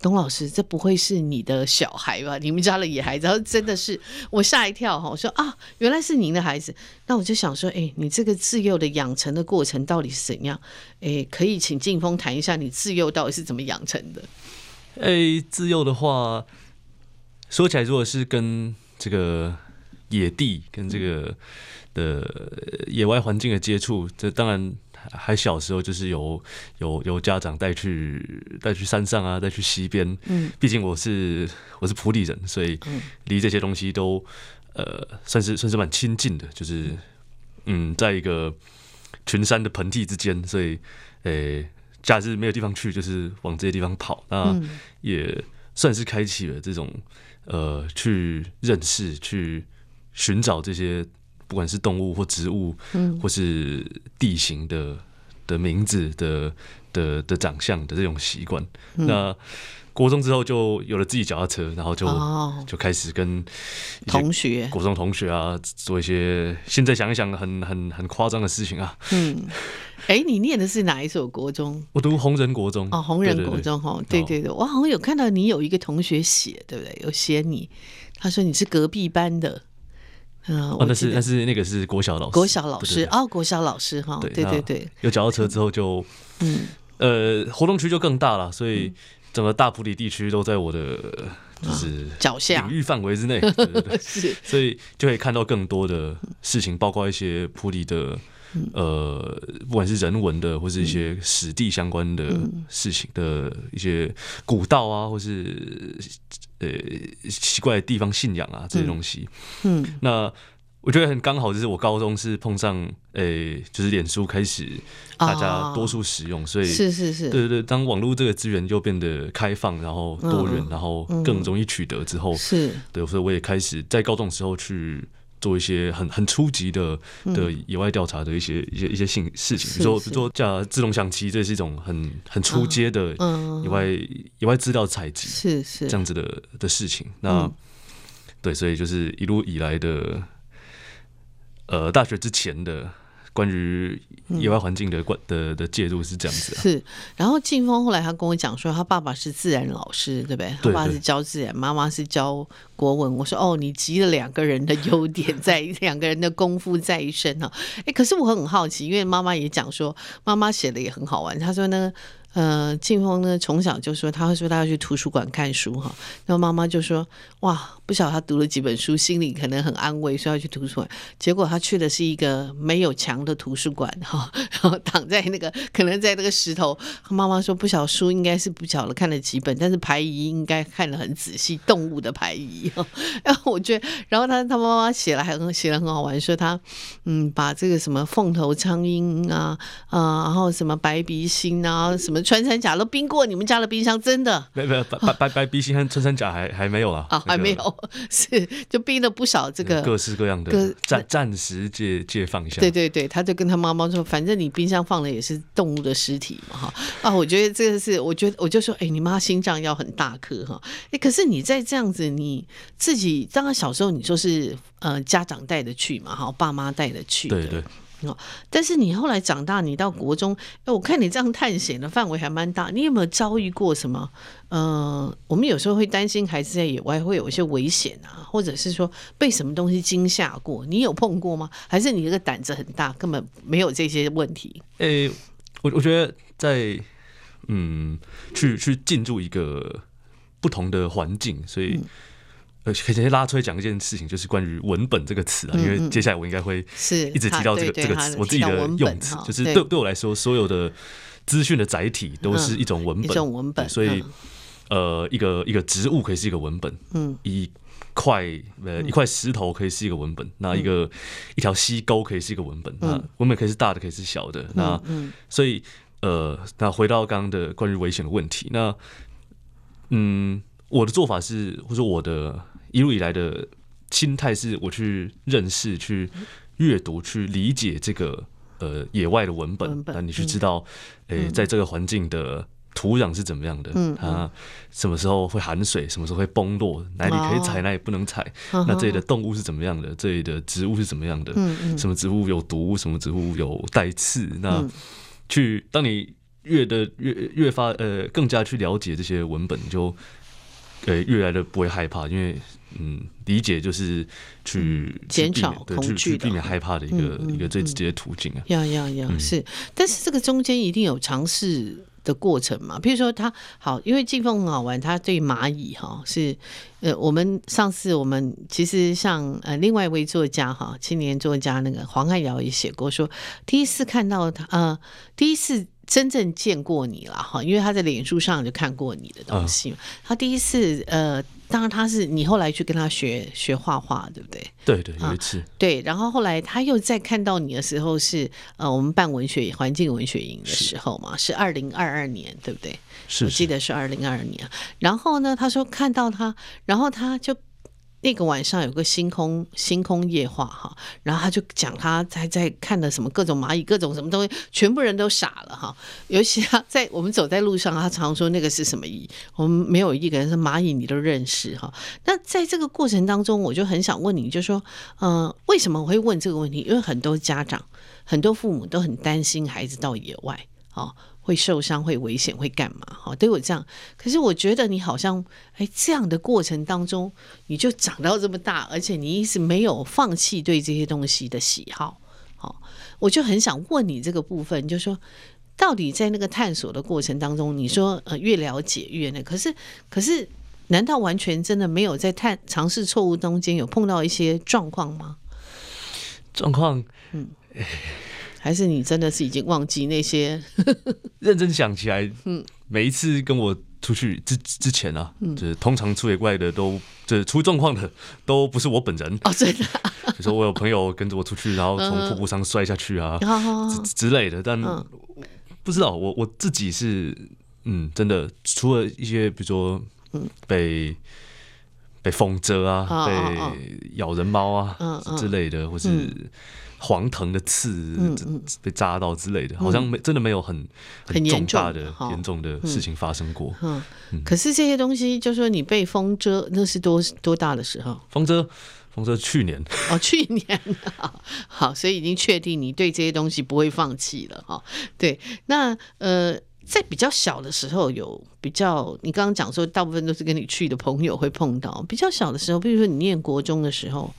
董老师，这不会是你的小孩吧？你们家的野孩子，然后真的是我吓一跳哈！我说啊，原来是您的孩子。那我就想说，哎，你这个自幼的养成的过程到底是怎样？哎，可以请劲峰谈一下你自幼到底是怎么养成的？
哎，自幼的话，说起来，如果是跟这个野地、跟这个的野外环境的接触，这当然。还小时候就是有有有家长带去带去山上啊，带去溪边。嗯，毕竟我是我是普里人，所以离这些东西都呃算是算是蛮亲近的。就是嗯，在一个群山的盆地之间，所以诶，假日没有地方去，就是往这些地方跑。那也算是开启了这种呃去认识、去寻找这些。不管是动物或植物，嗯，或是地形的的名字的的的长相的这种习惯，嗯，那国中之后就有了自己脚踏车，然后就，哦，就开始跟
同学、
国中同学啊做一些现在想一想很很很夸张的事情啊。嗯，
哎，欸，你念的是哪一所国中？
我读红仁国中。
哦，红仁国中哈，对对对，我好像有看到你有一个同学写，对不对？有写你，他说你是隔壁班的。嗯，
哦，那是那是那个是国小老师，
国小老师哦，国小老师哈，对对对，
有脚踏车之后就，嗯，呃，活动区就更大了，所以整个大埔里地区都在我的就是
脚下。
领域范围之内，对 对对，是，所以就可以看到更多的事情，包括一些埔里的呃，不管是人文的，或是一些史地相关的事情的一些古道啊，或是呃奇怪的地方信仰啊这些东西。嗯，那。我觉得很刚好，就是我高中是碰上，呃、欸，就是脸书开始大家多数使用，所以
是是是，
对对对，当网络这个资源就变得开放，然后多元，然后更容易取得之后，是。对，所以我也开始在高中的时候去做一些很很初级的的野外调查的一些一些一些性事情，比如说比如说架自动相机，这是一种很很初阶的野外野外资料采集，是是。这样子的的事情。那对，所以就是一路以来的。呃，大学之前的关于野外环境的关的的介入是这样子，啊。
是，然后静峰后来他跟我讲说，他爸爸是自然老师，对不对？他爸爸是教自然，妈妈是教国文。我说哦，你集了两个人的优点在 两个人的功夫在一身哈。哎，可是我很好奇，因为妈妈也讲说，妈妈写的也很好玩。他说呢。呃，静峰呢，从小就说他会说他要去图书馆看书哈，然后妈妈就说哇，不晓得他读了几本书，心里可能很安慰，说要去图书馆。结果他去的是一个没有墙的图书馆哈，然后躺在那个可能在那个石头。他妈妈说不晓得书应该是不晓得看了几本，但是排遗应该看得很仔细，动物的排遗。然后我觉得，然后他他妈妈写了还很写的很好玩，说他嗯把这个什么凤头苍鹰啊啊，然后什么白鼻心啊什么。穿山甲都冰过你们家的冰箱，真的？
没没有白白白鼻心和穿山甲还还没有啊？
啊，还没有，是就逼了不少这个
各式各样的，暂暂时借借放一下。
对对对，他就跟他妈妈说，反正你冰箱放的也是动物的尸体嘛，哈啊，我觉得这个是，我觉得我就说，哎，你妈心脏要很大颗哈，哎，可是你在这样子，你自己当然小时候你说是呃家长带的去嘛，哈，爸妈带的去，
对对。
哦，但是你后来长大，你到国中，哎，我看你这样探险的范围还蛮大。你有没有遭遇过什么？呃，我们有时候会担心孩子在野外会有一些危险啊，或者是说被什么东西惊吓过？你有碰过吗？还是你这个胆子很大，根本没有这些问题？
诶、欸，我我觉得在嗯，去去进入一个不同的环境，所以。嗯可以先拉出来讲一件事情，就是关于文本这个词啊，因为接下来我应该会是一直提到这个这个词，我自己的用词，就是对。对我来说，所有的资讯的载体都是一种文本，一种文本。所以，呃，一个一个植物可以是一个文本，嗯，一块呃一块石头可以是一个文本，那一个一条溪沟可以是一个文本，那文本可以是大的，可以是小的，那所以呃，那回到刚刚的关于危险的问题，那嗯，我的做法是，或者我的。一路以来的心态是，我去认识、去阅读、去理解这个呃野外的文本，那你去知道，诶，在这个环境的土壤是怎么样的，它什么时候会含水，什么时候会崩落，哪里可以采，哪里不能采，那这里的动物是怎么样的，这里的植物是怎么样的，什么植物有毒，什么植物有带刺，那去当你越的越越发呃更加去了解这些文本，就呃越来的不会害怕，因为。嗯，理解就是去
减少恐惧，
去避免害怕的一个一个最直接的途径啊。
要要要是，但是这个中间一定有尝试的过程嘛？比如说他好，因为季凤很好玩，他对蚂蚁哈是呃，我们上次我们其实像呃另外一位作家哈，青年作家那个黄汉尧也写过说，第一次看到他呃，第一次。真正见过你了哈，因为他在脸书上就看过你的东西。他第一次呃，当然他是你后来去跟他学学画画，对不对？
对对，有一次。
对，然后后来他又再看到你的时候是呃，我们办文学环境文学营的时候嘛，是二零二二年，对不对？是，我记得是二零二二年。然后呢，他说看到他，然后他就。那个晚上有个星空星空夜话哈，然后他就讲他在在看的什么各种蚂蚁各种什么东西，全部人都傻了哈。尤其他在我们走在路上，他常说那个是什么蚁，我们没有一个人是蚂蚁你都认识哈。那在这个过程当中，我就很想问你，就说，嗯、呃，为什么我会问这个问题？因为很多家长、很多父母都很担心孩子到野外，哦。会受伤，会危险，会干嘛？哈，都有这样。可是我觉得你好像，哎，这样的过程当中，你就长到这么大，而且你一直没有放弃对这些东西的喜好。好，我就很想问你这个部分，就是说，到底在那个探索的过程当中，你说呃越了解越那，可是可是，难道完全真的没有在探尝试错误中间有碰到一些状况吗？
状况，
嗯。还是你真的是已经忘记那些？
认真想起来，嗯，每一次跟我出去之之前啊，嗯，就是通常出野怪的都，就是出状况的都不是我本人
哦，真的。
比如说我有朋友跟着我出去，然后从瀑布上摔下去啊，之类的，但不知道我我自己是，嗯，真的除了一些，比如说，嗯，被。被风蛰啊，哦、被咬人猫啊、哦、之类的，哦、或是黄藤的刺、嗯、被扎到之类的，嗯、好像没真的没有很很重大的严重的事情发生
过。可是这些东西，就说你被风蛰，那是多多大的时候？
风蛰，风蛰去年。
哦，去年 好，所以已经确定你对这些东西不会放弃了哈。对，那呃。在比较小的时候，有比较，你刚刚讲说，大部分都是跟你去的朋友会碰到。比较小的时候，比如说你念国中的时候，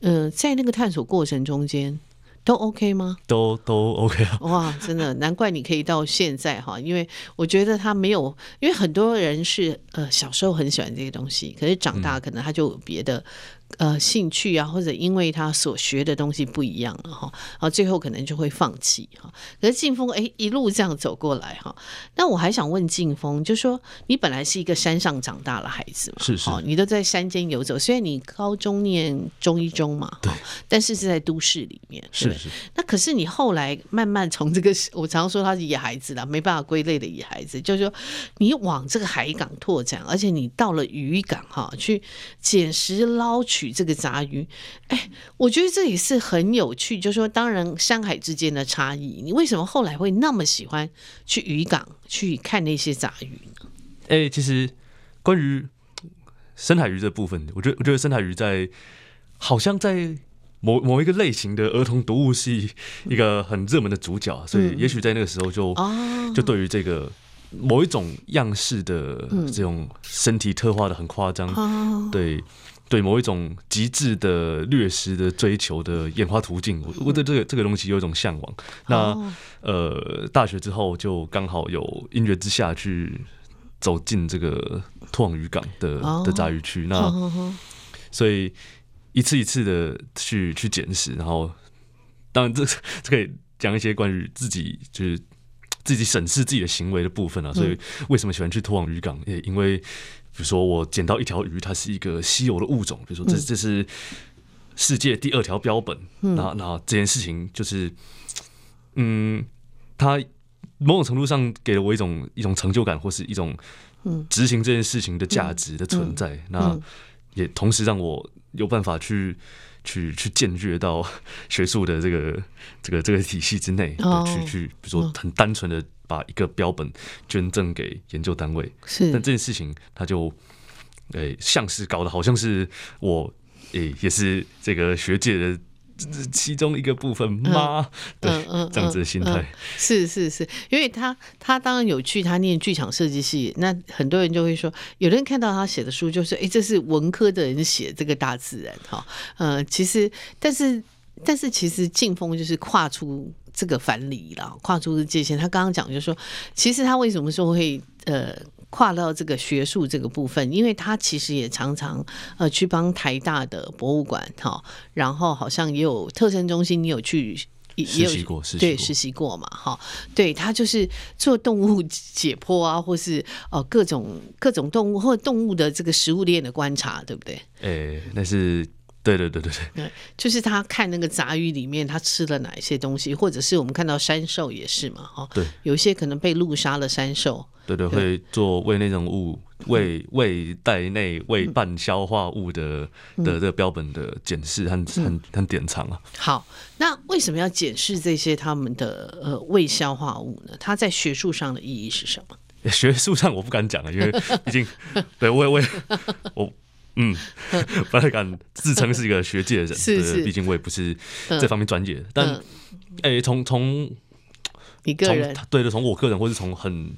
呃，在那个探索过程中间，都 OK 吗？
都都 OK 啊！
哇，真的难怪你可以到现在哈，因为我觉得他没有，因为很多人是呃小时候很喜欢这些东西，可是长大可能他就有别的。呃，兴趣啊，或者因为他所学的东西不一样了哈，然后最后可能就会放弃哈。可是静风哎，一路这样走过来哈，那我还想问静风，就说你本来是一个山上长大的孩子嘛，
是是，
你都在山间游走。虽然你高中念中一中嘛，
对，
但是是在都市里面，
是是。
那可是你后来慢慢从这个，我常说他是野孩子啦，没办法归类的野孩子，就是说你往这个海港拓展，而且你到了渔港哈，去捡拾捞取。取这个杂鱼，哎，我觉得这也是很有趣。就是说，当然山海之间的差异，你为什么后来会那么喜欢去渔港去看那些杂鱼呢？
哎，其实关于深海鱼这部分，我觉得我觉得深海鱼在好像在某某一个类型的儿童读物是一个很热门的主角，所以也许在那个时候就、嗯、就对于这个某一种样式的这种身体特化的很夸张，嗯、对。对某一种极致的掠食的追求的演化途径，我我对这个这个东西有一种向往。那呃，大学之后就刚好有音乐之下去走进这个拖网渔港的的杂鱼区，那所以一次一次的去去捡拾，然后当然这这可以讲一些关于自己就是自己审视自己的行为的部分啊。所以为什么喜欢去拖网渔港？也因为。比如说，我捡到一条鱼，它是一个稀有的物种。比如说，这这是世界第二条标本。那那这件事情就是，嗯，它某种程度上给了我一种一种成就感，或是一种执行这件事情的价值的存在。那也同时让我有办法去去去僭越到学术的这个这个这个体系之内，去去比如说很单纯的。把一个标本捐赠给研究单位，是，但这件事情他就，诶、欸，像是搞得好像是我，诶、欸，也是这个学界的其中一个部分吗？嗯、对，嗯嗯、这样子的心态、
是是是，因为他他当然有去，他念剧场设计系，那很多人就会说，有人看到他写的书，就是，哎、欸，这是文科的人写这个大自然，哈，嗯，其实，但是，但是，其实静风就是跨出。这个藩篱了，跨出的界限。他刚刚讲就是说，其实他为什么说会呃跨到这个学术这个部分？因为他其实也常常呃去帮台大的博物馆哈，然后好像也有特生中心，你有去也有
实习过，
对，实习过嘛哈。对，他就是做动物解剖啊，或是哦、呃、各种各种动物或动物的这个食物链的观察，对不对？
哎，那是。对对对对
对，就是他看那个杂鱼里面，他吃了哪一些东西，或者是我们看到山兽也是嘛，哈，
对，
有一些可能被路杀了山兽，
对对，会做胃内容物、胃胃袋内胃半消化物的的这个标本的检视和很很典藏啊。
好，那为什么要检视这些他们的呃胃消化物呢？它在学术上的意义是什么？
学术上我不敢讲了，因为毕竟对我也 我。嗯，不太敢自称是一个学界的人，是是，毕竟我也不是这方面专业。但，哎，从从
一个人
对的，从我个人，或是从很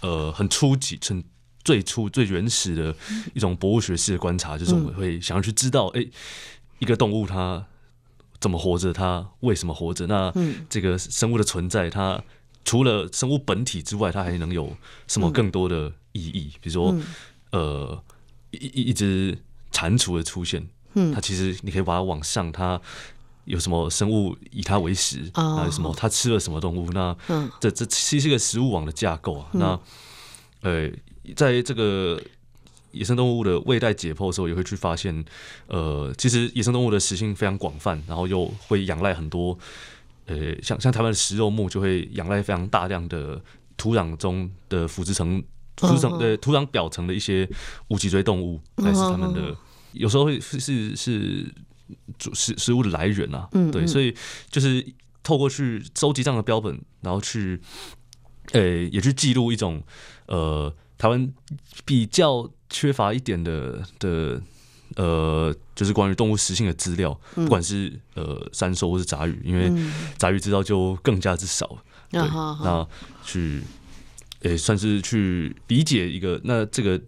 呃很初级、从最初最原始的一种博物学式的观察，就是我们会想要去知道，哎，一个动物它怎么活着，它为什么活着？那这个生物的存在，它除了生物本体之外，它还能有什么更多的意义？比如说，呃。一一一只蟾蜍的出现，嗯，它其实你可以把它往上，它有什么生物以它为食啊？什么它吃了什么动物？那这这其实是一个食物网的架构啊。那呃，在这个野生动物的胃袋解剖的时候，也会去发现，呃，其实野生动物的食性非常广泛，然后又会仰赖很多，呃，像像台湾的食肉目就会仰赖非常大量的土壤中的腐殖层、土壤对土壤表层的一些无脊椎动物，来是他们的，有时候会是是食食物的来源啊。对，所以就是透过去收集这样的标本，然后去，呃，也去记录一种，呃。台湾比较缺乏一点的的呃，就是关于动物食性的资料，不管是呃山兽或是杂鱼，因为杂鱼资料就更加之少。对，那去也算是去理解一个那这个。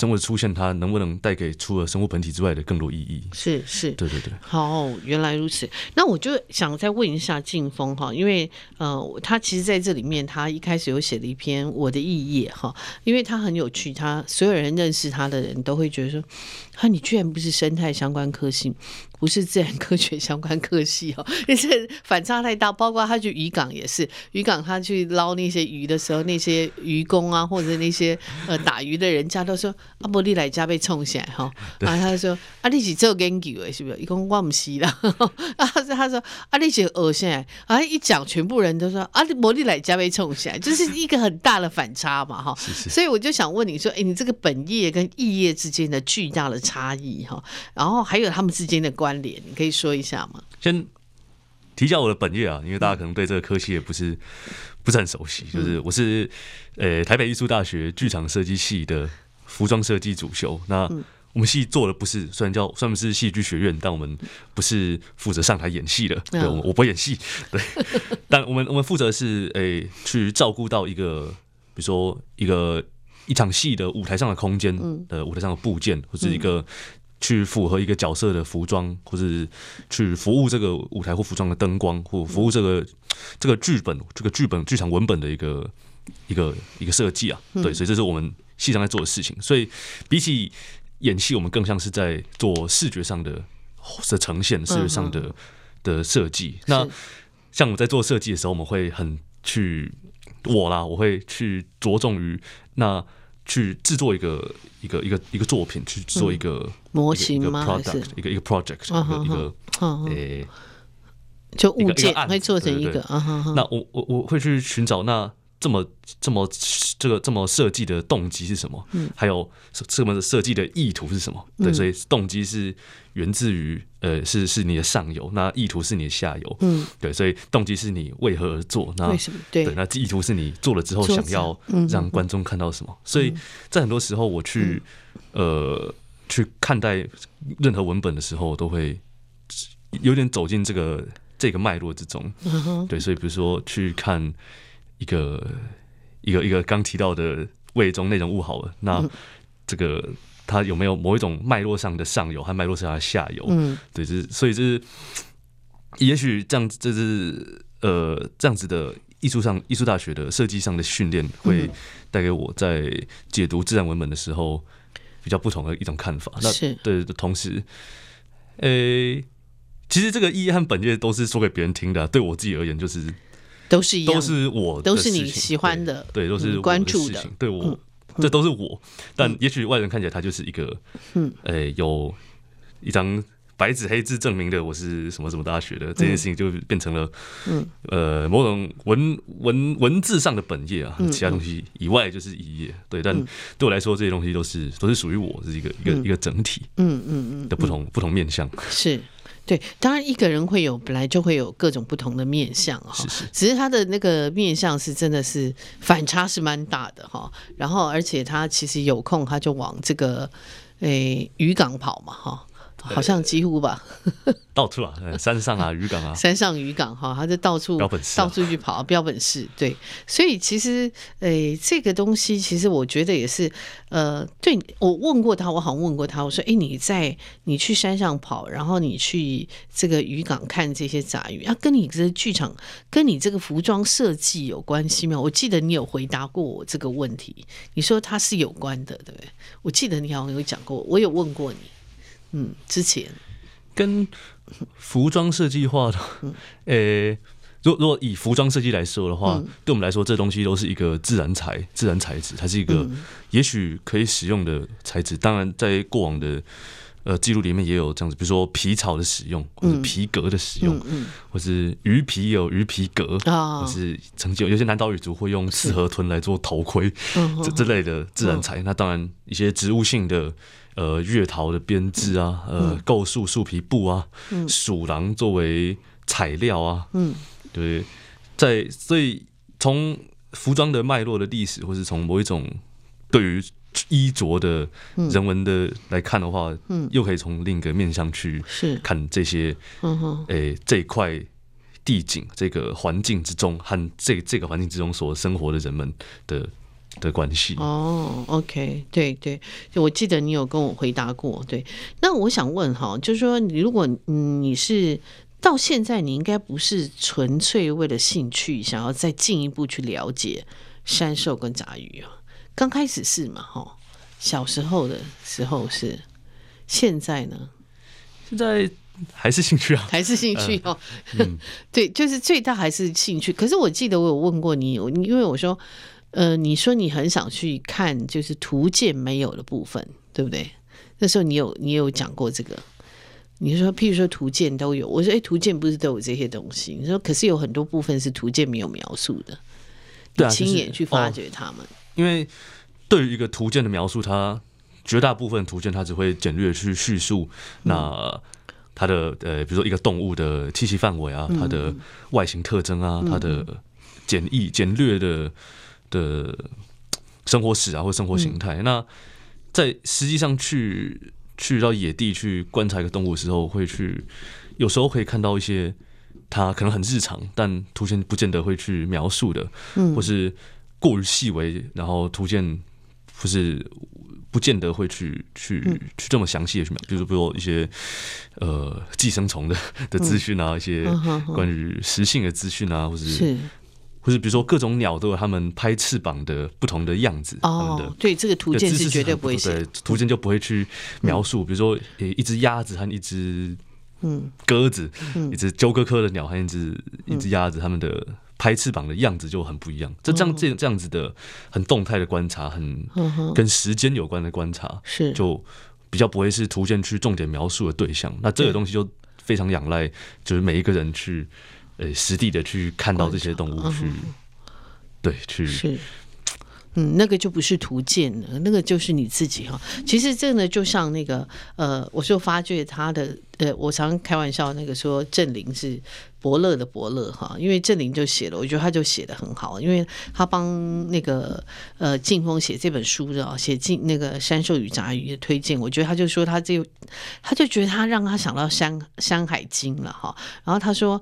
生物的出现，它能不能带给除了生物本体之外的更多意义？
是是，
对对对。
好，原来如此。那我就想再问一下晋峰哈，因为呃，他其实在这里面，他一开始有写了一篇我的意义哈，因为他很有趣，他所有人认识他的人都会觉得说，啊，你居然不是生态相关科系。不是自然科学相关科系哦，因为反差太大。包括他去渔港也是，渔港他去捞那些鱼的时候，那些渔工啊，或者那些呃打鱼的人家都说：“阿伯利来家被冲起来哈。”然后他就说：“阿力是做研究的，是不是？”一共我不是啦。啊，他说：“阿力是恶现在。”啊，一讲，全部人都说：“阿力伯利来家被冲起来。”就是一个很大的反差嘛，哈。所以我就想问你说：“哎，你这个本业跟异业之间的巨大的差异哈，然后还有他们之间的关。”关联，你可以说一下吗？
先提一下我的本业啊，因为大家可能对这个科系也不是不是很熟悉。就是我是呃台北艺术大学剧场设计系的服装设计主修。那我们系做的不是，虽然叫算是戏剧学院，但我们不是负责上台演戏的。对，我我不演戏。对，但我们我们负责是诶去照顾到一个，比如说一个一场戏的舞台上的空间的舞台上的部件，或是一个。去符合一个角色的服装，或是去服务这个舞台或服装的灯光，或服务这个这个剧本、这个剧本剧场文本的一个一个一个设计啊。对，所以这是我们戏上在做的事情。所以比起演戏，我们更像是在做视觉上的的呈现，视觉上的的设计。那像我们在做设计的时候，我们会很去我啦，我会去着重于那。去制作一个一个一个一个作品，去做一个
模型吗？
还是？一个一个 project，一个一个诶，
就物件会做成一个啊。
那我我我会去寻找那这么这么这个这么设计的动机是什么？还有这么设计的意图是什么？对，所以动机是源自于呃，是是你的上游，那意图是你的下游。嗯，对，所以动机是你为何而做？那为什么？对，那意图是你做了之后想要让观众看到什么？所以在很多时候，我去呃去看待任何文本的时候，都会有点走进这个这个脉络之中。对，所以比如说去看。一个一个一个刚提到的胃中内容物好了，那这个它有没有某一种脉络上的上游和脉络上的下游？嗯，对，就是所以就是也许这样子，这是呃这样子的艺术上艺术大学的设计上的训练，会带给我在解读自然文本的时候比较不同的一种看法。那对的同时，呃，其实这个意义和本意都是说给别人听的，对我自己而言就是。
都是一样，
都是我，
都是你喜欢的，
对，都是
关注的，
对我，这都是我。但也许外人看起来，他就是一个，嗯，哎，有一张白纸黑字证明的我是什么什么大学的这件事情，就变成了，嗯，呃，某种文文文字上的本业啊，其他东西以外就是一页。对，但对我来说，这些东西都是都是属于我，是一个一个一个整体，嗯嗯嗯的不同不同面向。
是。对，当然一个人会有本来就会有各种不同的面相哈，是是，只是他的那个面相是真的是反差是蛮大的哈。然后而且他其实有空他就往这个诶渔港跑嘛哈。好像几乎吧，
到处啊，山上啊，渔港啊，
山上渔港哈，他就到
处
到处去跑，标本室对，所以其实诶、欸，这个东西其实我觉得也是，呃，对我问过他，我好像问过他，我说，哎、欸，你在你去山上跑，然后你去这个渔港看这些杂鱼，啊，跟你这个剧场，跟你这个服装设计有关系吗？我记得你有回答过我这个问题，你说它是有关的，对不对？我记得你好像有讲过，我有问过你。嗯，之前。
跟服装设计画的，呃、欸，如果如果以服装设计来说的话，嗯、对我们来说，这东西都是一个自然材、自然材质，它是一个也许可以使用的材质。当然，在过往的呃记录里面也有这样子，比如说皮草的使用，或者皮革的使用，嗯、或是鱼皮有鱼皮革，嗯、或是曾经有些南岛语族会用四合豚来做头盔，这这类的自然材。那当然，一些植物性的。呃，月桃的编制啊，呃，构树树皮布啊，鼠狼作为材料啊，嗯，对，在所以从服装的脉络的历史，或是从某一种对于衣着的人文的来看的话，嗯，又可以从另一个面向去看这些，嗯哼，诶，这一块地景这个环境之中，和这这个环境之中所生活的人们的。的关系
哦，OK，对对，就我记得你有跟我回答过，对。那我想问哈，就是说，你如果你是到现在，你应该不是纯粹为了兴趣，想要再进一步去了解山兽跟杂鱼啊？刚开始是嘛？哈，小时候的时候是，现在呢？
现在还是兴趣啊，
还是兴趣哦。呃嗯、对，就是最大还是兴趣。可是我记得我有问过你，因为我说。呃，你说你很想去看，就是图鉴没有的部分，对不对？那时候你有你有讲过这个，你说譬如说图鉴都有，我说哎，图鉴不是都有这些东西？你说可是有很多部分是图鉴没有描述的，对啊，亲眼去发掘他们。
哦，因为对于一个图鉴的描述，它绝大部分图鉴它只会简略去叙述那它的呃，比如说一个动物的栖息范围啊，它的外形特征啊，它的简易简略的。的生活史啊，或生活形态。嗯、那在实际上去去到野地去观察一个动物的时候，会去有时候可以看到一些它可能很日常，但图鉴不见得会去描述的，嗯、或是过于细微，然后图鉴不是不见得会去去、嗯、去这么详细的去描，比如比如一些呃寄生虫的的资讯啊，嗯、一些关于食性的资讯啊，或是。是就是比如说各种鸟都有它们拍翅膀的不同的样子
哦，对，这个图鉴是绝对不会写，
图鉴就不会去描述。比如说，一只鸭子和一只嗯鸽子，一只鸠鸽科的鸟和一只一只鸭子，它们的拍翅膀的样子就很不一样。这这样这这样子的很动态的观察，很跟时间有关的观察，是就比较不会是图鉴去重点描述的对象。那这个东西就非常仰赖，就是每一个人去。呃，实地的去看到这些动物去，嗯、对，去是，
嗯，那个就不是图鉴了，那个就是你自己哈。其实这个呢，就像那个呃，我就发觉他的呃，我常开玩笑那个说郑林是伯乐的伯乐哈，因为郑林就写了，我觉得他就写的很好，因为他帮那个呃晋峰写这本书的啊，写进那个山兽与杂鱼的推荐，我觉得他就说他这，他就觉得他让他想到山山海经了哈，然后他说。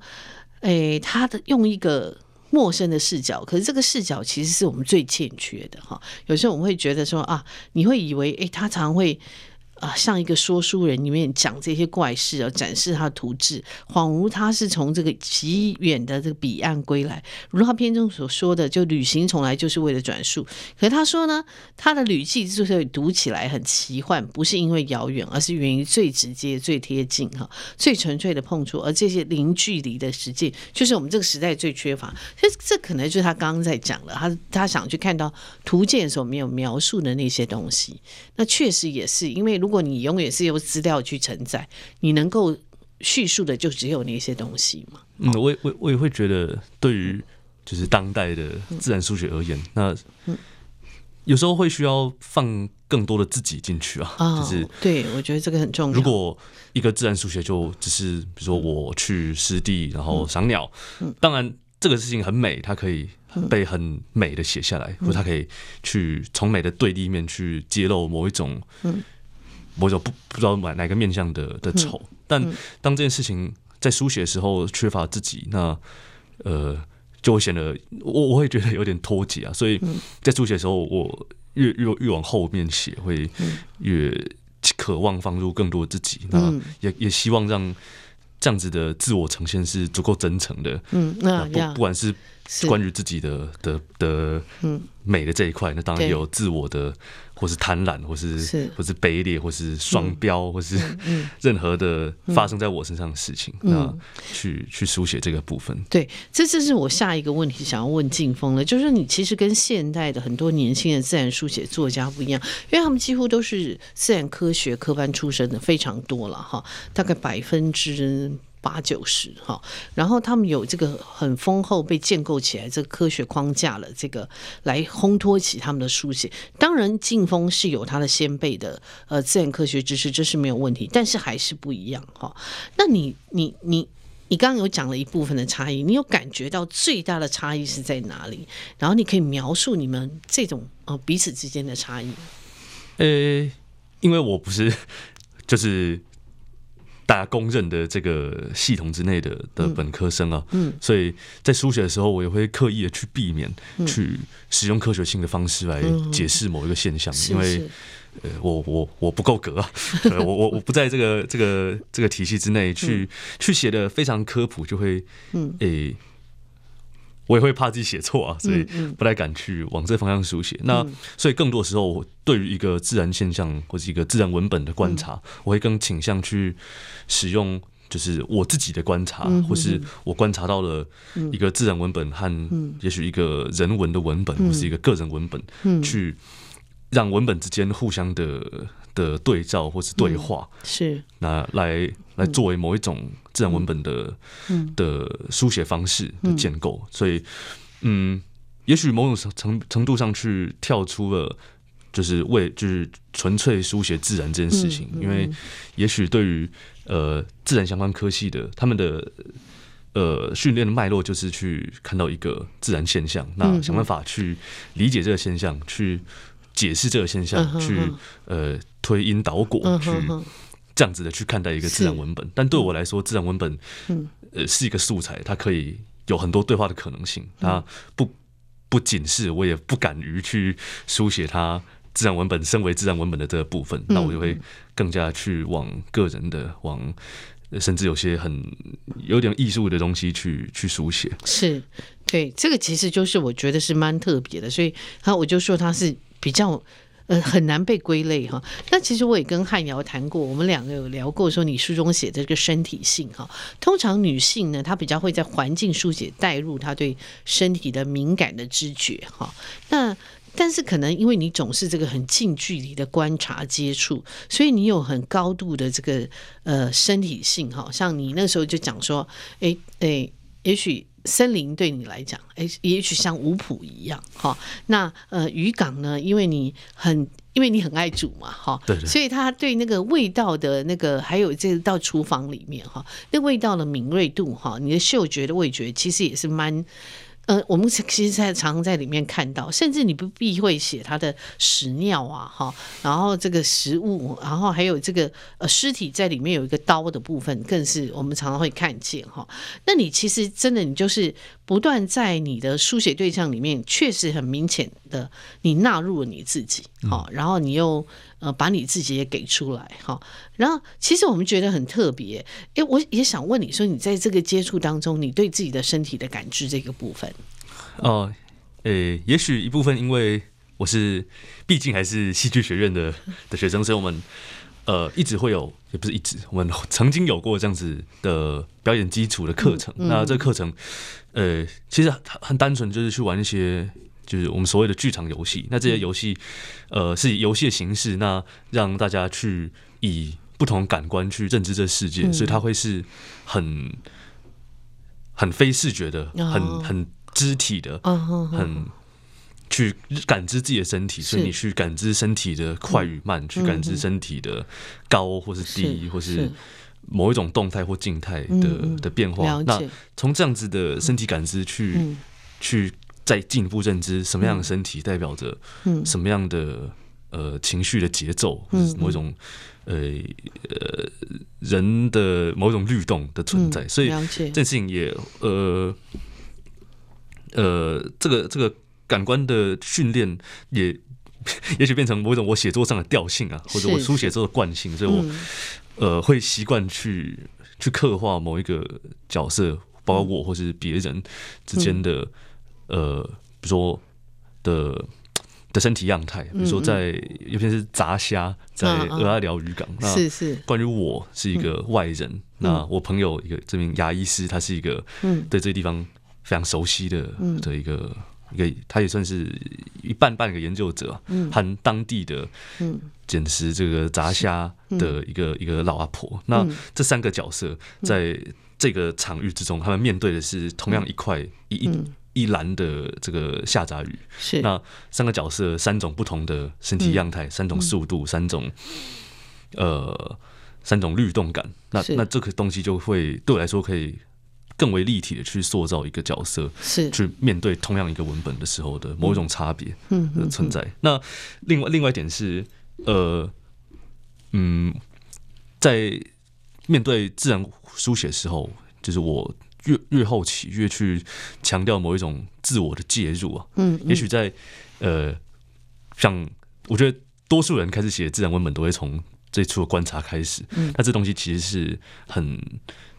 哎，他的用一个陌生的视角，可是这个视角其实是我们最欠缺的哈。有时候我们会觉得说啊，你会以为哎，他常会。啊，像一个说书人里面讲这些怪事啊，展示他的图志，恍如他是从这个极远的这个彼岸归来。如他篇中所说的，就旅行从来就是为了转述。可是他说呢，他的旅记之所以读起来很奇幻，不是因为遥远，而是源于最直接、最贴近、哈、最纯粹的碰触。而这些零距离的实践，就是我们这个时代最缺乏。所以这可能就是他刚刚在讲的，他他想去看到图鉴所没有描述的那些东西。那确实也是因为。如果你永远是由资料去承载，你能够叙述的就只有那些东西嘛。
嗯，我我我也会觉得，对于就是当代的自然数学而言，那有时候会需要放更多的自己进去啊。就是
对，我觉得这个很重要。
如果一个自然数学就只是比如说我去湿地然后赏鸟，当然这个事情很美，它可以。被很美的写下来，或者他可以去从美的对立面去揭露某一种，某一种不不知道哪哪个面向的的丑。但当这件事情在书写的时候缺乏自己，那呃就会显得我我会觉得有点脱节啊。所以在书写的时候，我越越越往后面写，会越渴望放入更多自己。那也也希望让这样子的自我呈现是足够真诚的。
嗯，那不
不管是。关于自己的的的美的这一块，那当然有自我的。或是贪婪，或是，是或是卑劣，或是双标，嗯、或是任何的发生在我身上的事情，嗯、那去去书写这个部分。
对，这就是我下一个问题想要问静峰了，就是你其实跟现代的很多年轻的自然书写作家不一样，因为他们几乎都是自然科学科班出身的，非常多了哈，大概百分之。八九十哈，然后他们有这个很丰厚被建构起来这个科学框架了，这个来烘托起他们的书写。当然，静丰是有他的先辈的呃自然科学知识，这是没有问题，但是还是不一样哈。那你你你你刚刚有讲了一部分的差异，你有感觉到最大的差异是在哪里？然后你可以描述你们这种呃彼此之间的差异。
呃，因为我不是就是。大家公认的这个系统之内的的本科生啊，嗯，所以在书写的时候，我也会刻意的去避免去使用科学性的方式来解释某一个现象，因为呃，我我我不够格啊，我我我不在这个这个这个体系之内去去写的非常科普，就会嗯。诶。我也会怕自己写错啊，所以不太敢去往这方向书写。那所以更多时候，我对于一个自然现象或者一个自然文本的观察，我会更倾向去使用，就是我自己的观察，或是我观察到了一个自然文本和也许一个人文的文本，或是一个个人文本，去让文本之间互相的的对照或是对话，
是。
那来来作为某一种。自然文本的的书写方式的建构，所以，嗯，也许某种程程度上去跳出了，就是为就是纯粹书写自然这件事情，因为也许对于呃自然相关科系的他们的呃训练的脉络，就是去看到一个自然现象，那想办法去理解这个现象，去解释这个现象，去呃推因导果去。这样子的去看待一个自然文本，但对我来说，自然文本，呃，是一个素材，它可以有很多对话的可能性。它不不仅是，我也不敢于去书写它自然文本，身为自然文本的这个部分，那我就会更加去往个人的，往甚至有些很有点艺术的东西去去书写。
是，对，这个其实就是我觉得是蛮特别的，所以，他我就说他是比较。呃，很难被归类哈。那其实我也跟汉瑶谈过，我们两个有聊过，说你书中写的这个身体性哈，通常女性呢，她比较会在环境书写带入她对身体的敏感的知觉哈。那但是可能因为你总是这个很近距离的观察接触，所以你有很高度的这个呃身体性哈。像你那时候就讲说，哎哎，也许。森林对你来讲，哎，也许像五谱一样，哈。那呃，渔港呢？因为你很，因为你很爱煮嘛，哈。对，对。所以他对那个味道的那个，还有这个到厨房里面哈，那味道的敏锐度哈，你的嗅觉的味觉其实也是蛮。呃，我们其实在常常在里面看到，甚至你不必会写他的屎尿啊，哈，然后这个食物，然后还有这个呃尸体在里面有一个刀的部分，更是我们常常会看见哈。那你其实真的，你就是不断在你的书写对象里面，确实很明显的你纳入了你自己，好，然后你又。呃，把你自己也给出来哈，然后其实我们觉得很特别，哎，我也想问你说，你在这个接触当中，你对自己的身体的感知这个部分，
哦，诶，也许一部分因为我是毕竟还是戏剧学院的的学生，所以我们呃一直会有，也不是一直，我们 曾经有过这样子的表演基础的课程。嗯嗯、那这课程，呃，其实很很单纯，就是去玩一些。就是我们所谓的剧场游戏，那这些游戏，呃，是以游戏的形式，那让大家去以不同感官去认知这世界，所以它会是很很非视觉的，很很肢体的，很去感知自己的身体，所以你去感知身体的快与慢，去感知身体的高或是低，或是某一种动态或静态的的变化。那从这样子的身体感知去去。再进一步认知什么样的身体代表着什么样的呃情绪的节奏，或者某一种呃呃人的某一种律动的存在，所以这件事情也呃呃这个这个感官的训练也 也许变成某一种我写作上的调性啊，或者我书写作的惯性，所以我呃会习惯去去刻画某一个角色，包括我或是别人之间的。呃，比如说的的身体样态，比如说在尤其是炸虾，在蚵仔寮渔港，那是是。关于我是一个外人，那我朋友一个这名牙医师，他是一个对这个地方非常熟悉的的一个。一个，他也算是一半半个研究者，嗯，和当地的捡拾这个炸虾的一个一个老阿婆。那这三个角色在这个场域之中，他们面对的是同样一块一一一篮的这个下炸鱼。是那三个角色三种不同的身体样态，三种速度，三种呃三种律动感。那那这个东西就会对我来说可以。更为立体的去塑造一个角色，是去面对同样一个文本的时候的某一种差别的存在。那另外另外一点是，呃，嗯，在面对自然书写的时候，就是我越越后期越去强调某一种自我的介入啊。嗯，也许在呃，像我觉得多数人开始写自然文本都会从最初的观察开始。嗯，那这东西其实是很。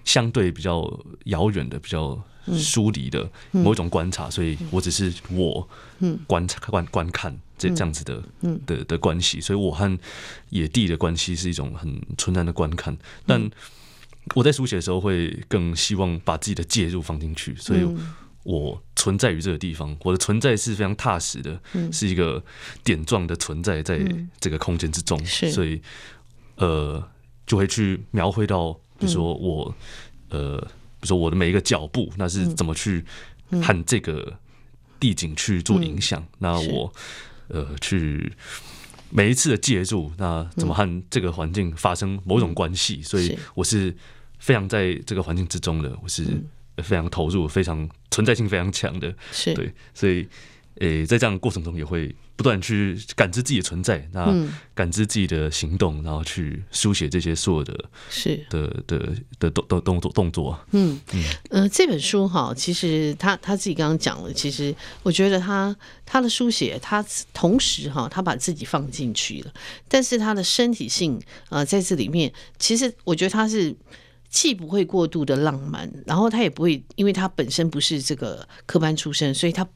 相对比较遥远的、比较疏离的某一种观察，所以我只是我观察、观观看这这样子的的的关系，所以我和野地的关系是一种很纯然的观看。但我在书写的时候，会更希望把自己的介入放进去，所以我存在于这个地方，我的存在是非常踏实的，是一个点状的存在在这个空间之中，所以呃，就会去描绘到。比如说我，呃，比如说我的每一个脚步，那是怎么去和这个地景去做影响？那我，呃，去每一次的介入，那怎么和这个环境发生某种关系？所以我是非常在这个环境之中的，我是非常投入、非常存在性非常强的，是。对，所以。诶、欸，在这样的过程中，也会不断去感知自己的存在，那感知自己的行动，然后去书写这些所有的是的的的动动动作动作。嗯嗯
呃，这本书哈，其实他他自己刚刚讲了，其实我觉得他他的书写，他同时哈，他把自己放进去了，但是他的身体性呃在这里面，其实我觉得他是。既不会过度的浪漫，然后他也不会，因为他本身不是这个科班出身，所以他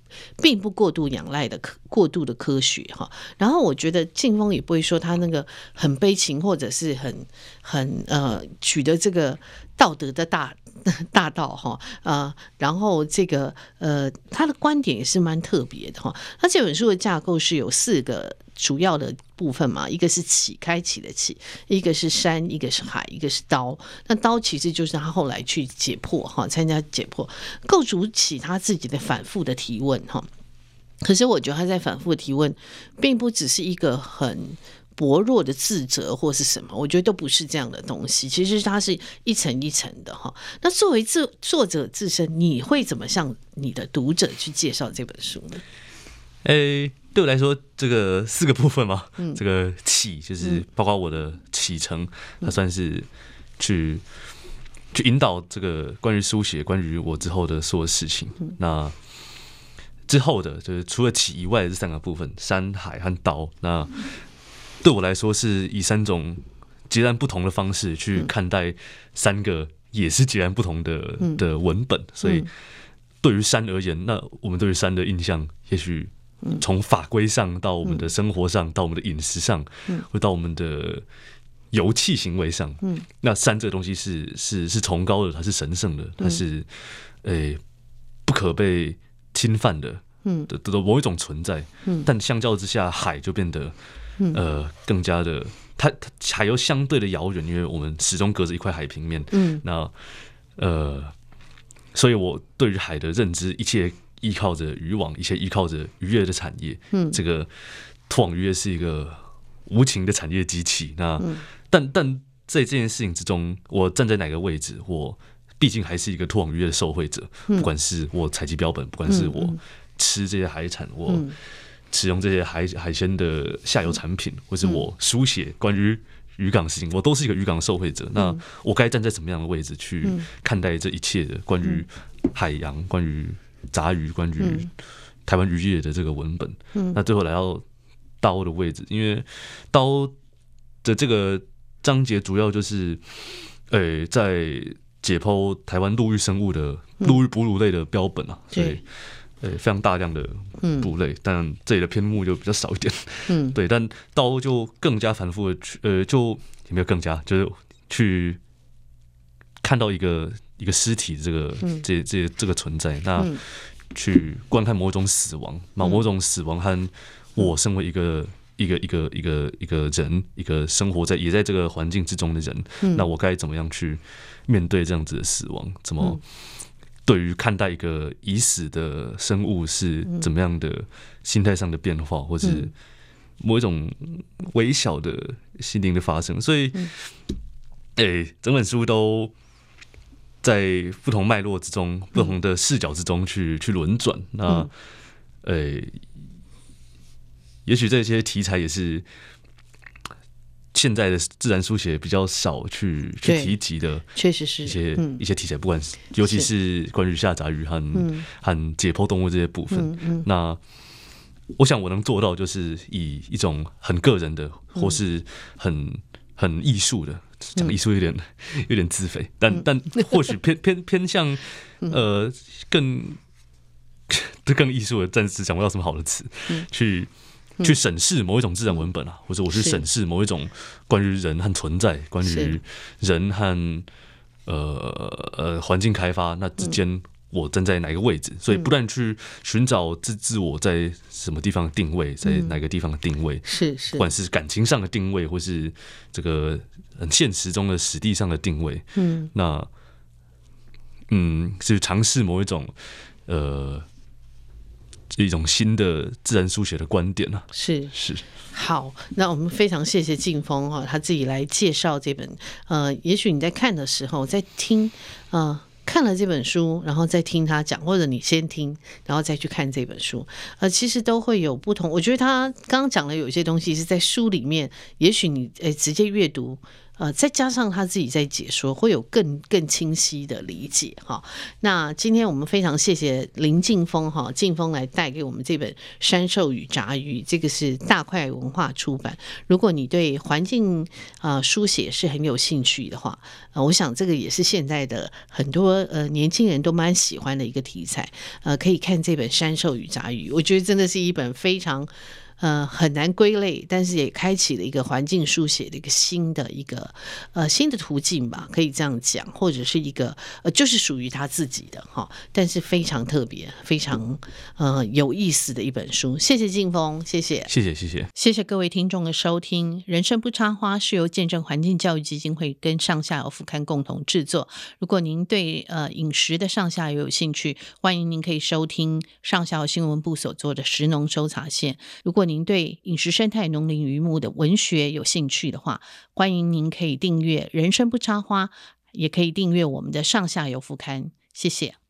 并不过度仰赖的科过度的科学哈。然后我觉得静风也不会说他那个很悲情或者是很很呃取得这个道德的大 大道哈呃，然后这个呃他的观点也是蛮特别的哈。他这本书的架构是有四个。主要的部分嘛，一个是起，开启的起，一个是山，一个是海，一个是刀。那刀其实就是他后来去解剖哈，参加解剖，构筑起他自己的反复的提问哈。可是我觉得他在反复提问，并不只是一个很薄弱的自责或是什么，我觉得都不是这样的东西。其实它是一层一层的哈。那作为作作者自身，你会怎么向你的读者去介绍这本书呢？
诶、欸。对我来说，这个四个部分嘛，嗯、这个起就是包括我的启程，它算是去去引导这个关于书写、关于我之后的所有事情。那之后的，就是除了起以外的这三个部分，山海和刀，那对我来说是以三种截然不同的方式去看待三个也是截然不同的的文本。所以，对于山而言，那我们对于山的印象，也许。从法规上到我们的生活上，到我们的饮食上，或到我们的游憩行为上，那山这个东西是是是崇高的，它是神圣的，它是诶不可被侵犯的，的的某一种存在。嗯。但相较之下，海就变得呃更加的，它它海又相对的遥远，因为我们始终隔着一块海平面。那呃，所以我对于海的认知，一切。依靠着渔网，一切依靠着渔业的产业。嗯，这个拖网渔业是一个无情的产业机器。那，嗯、但但在这件事情之中，我站在哪个位置，我毕竟还是一个拖网渔业的受惠者。嗯、不管是我采集标本，不管是我吃这些海产，嗯、我使用这些海海鲜的下游产品，嗯、或是我书写关于渔港事情，我都是一个渔港的受惠者。嗯、那我该站在什么样的位置去看待这一切的关于海洋，关于杂鱼关于台湾渔业的这个文本，嗯、那最后来到刀的位置，因为刀的这个章节主要就是，呃、欸，在解剖台湾陆域生物的陆域哺乳类的标本啊，嗯、所以呃非常大量的部类，嗯、但这里的篇目就比较少一点，
嗯，
对，但刀就更加反复的去，呃，就也没有更加，就是去看到一个一个尸体这个、嗯、这这这个存在，那去观看某种死亡，某某种死亡和我身为一个。一个一个一个一个人，一个生活在也在这个环境之中的人，嗯、那我该怎么样去面对这样子的死亡？怎么对于看待一个已死的生物是怎么样的心态上的变化，或是某一种微小的心灵的发生？所以，诶、欸，整本书都在不同脉络之中、不同的视角之中去去轮转。那，诶、欸。也许这些题材也是现在的自然书写比较少去去提及的，
确实是
一些一些题材，不管是尤其是。关于下杂鱼和和解剖动物这些部分。那我想我能做到，就是以一种很个人的，或是很很艺术的，讲艺术有点有点自肥，但但或许偏 偏偏向呃更 更艺术的，暂时想不到什么好的词去。去审视某一种自然文本啊，或者我去审视某一种关于人和存在、关于人和呃呃环境开发那之间，我站在哪个位置？所以不断去寻找自自我在什么地方的定位，在哪个地方的定位？
是是，
不管是感情上的定位，或是这个很现实中的实地上的定位。嗯，那嗯，是尝试某一种呃。一种新的自然书写的观点呢？
是
是
好，那我们非常谢谢静峰哈，他自己来介绍这本。呃，也许你在看的时候，在听，呃，看了这本书，然后再听他讲，或者你先听，然后再去看这本书，呃，其实都会有不同。我觉得他刚刚讲的有一些东西是在书里面，也许你诶直接阅读。呃，再加上他自己在解说，会有更更清晰的理解哈。那今天我们非常谢谢林静峰哈，静峰来带给我们这本《山兽与杂鱼》，这个是大块文化出版。如果你对环境啊、呃、书写是很有兴趣的话，呃，我想这个也是现在的很多呃年轻人都蛮喜欢的一个题材。呃，可以看这本《山兽与杂鱼》，我觉得真的是一本非常。呃，很难归类，但是也开启了一个环境书写的一个新的一个呃新的途径吧，可以这样讲，或者是一个呃就是属于他自己的哈，但是非常特别、非常呃有意思的一本书。谢谢静峰，谢谢，
谢谢，谢谢，
谢谢各位听众的收听。人生不插花是由见证环境教育基金会跟上下游副刊共同制作。如果您对呃饮食的上下游有兴趣，欢迎您可以收听上下游新闻部所做的食农搜查线。如果您对饮食生态、农林渔牧的文学有兴趣的话，欢迎您可以订阅《人生不插花》，也可以订阅我们的上下游副刊。谢谢。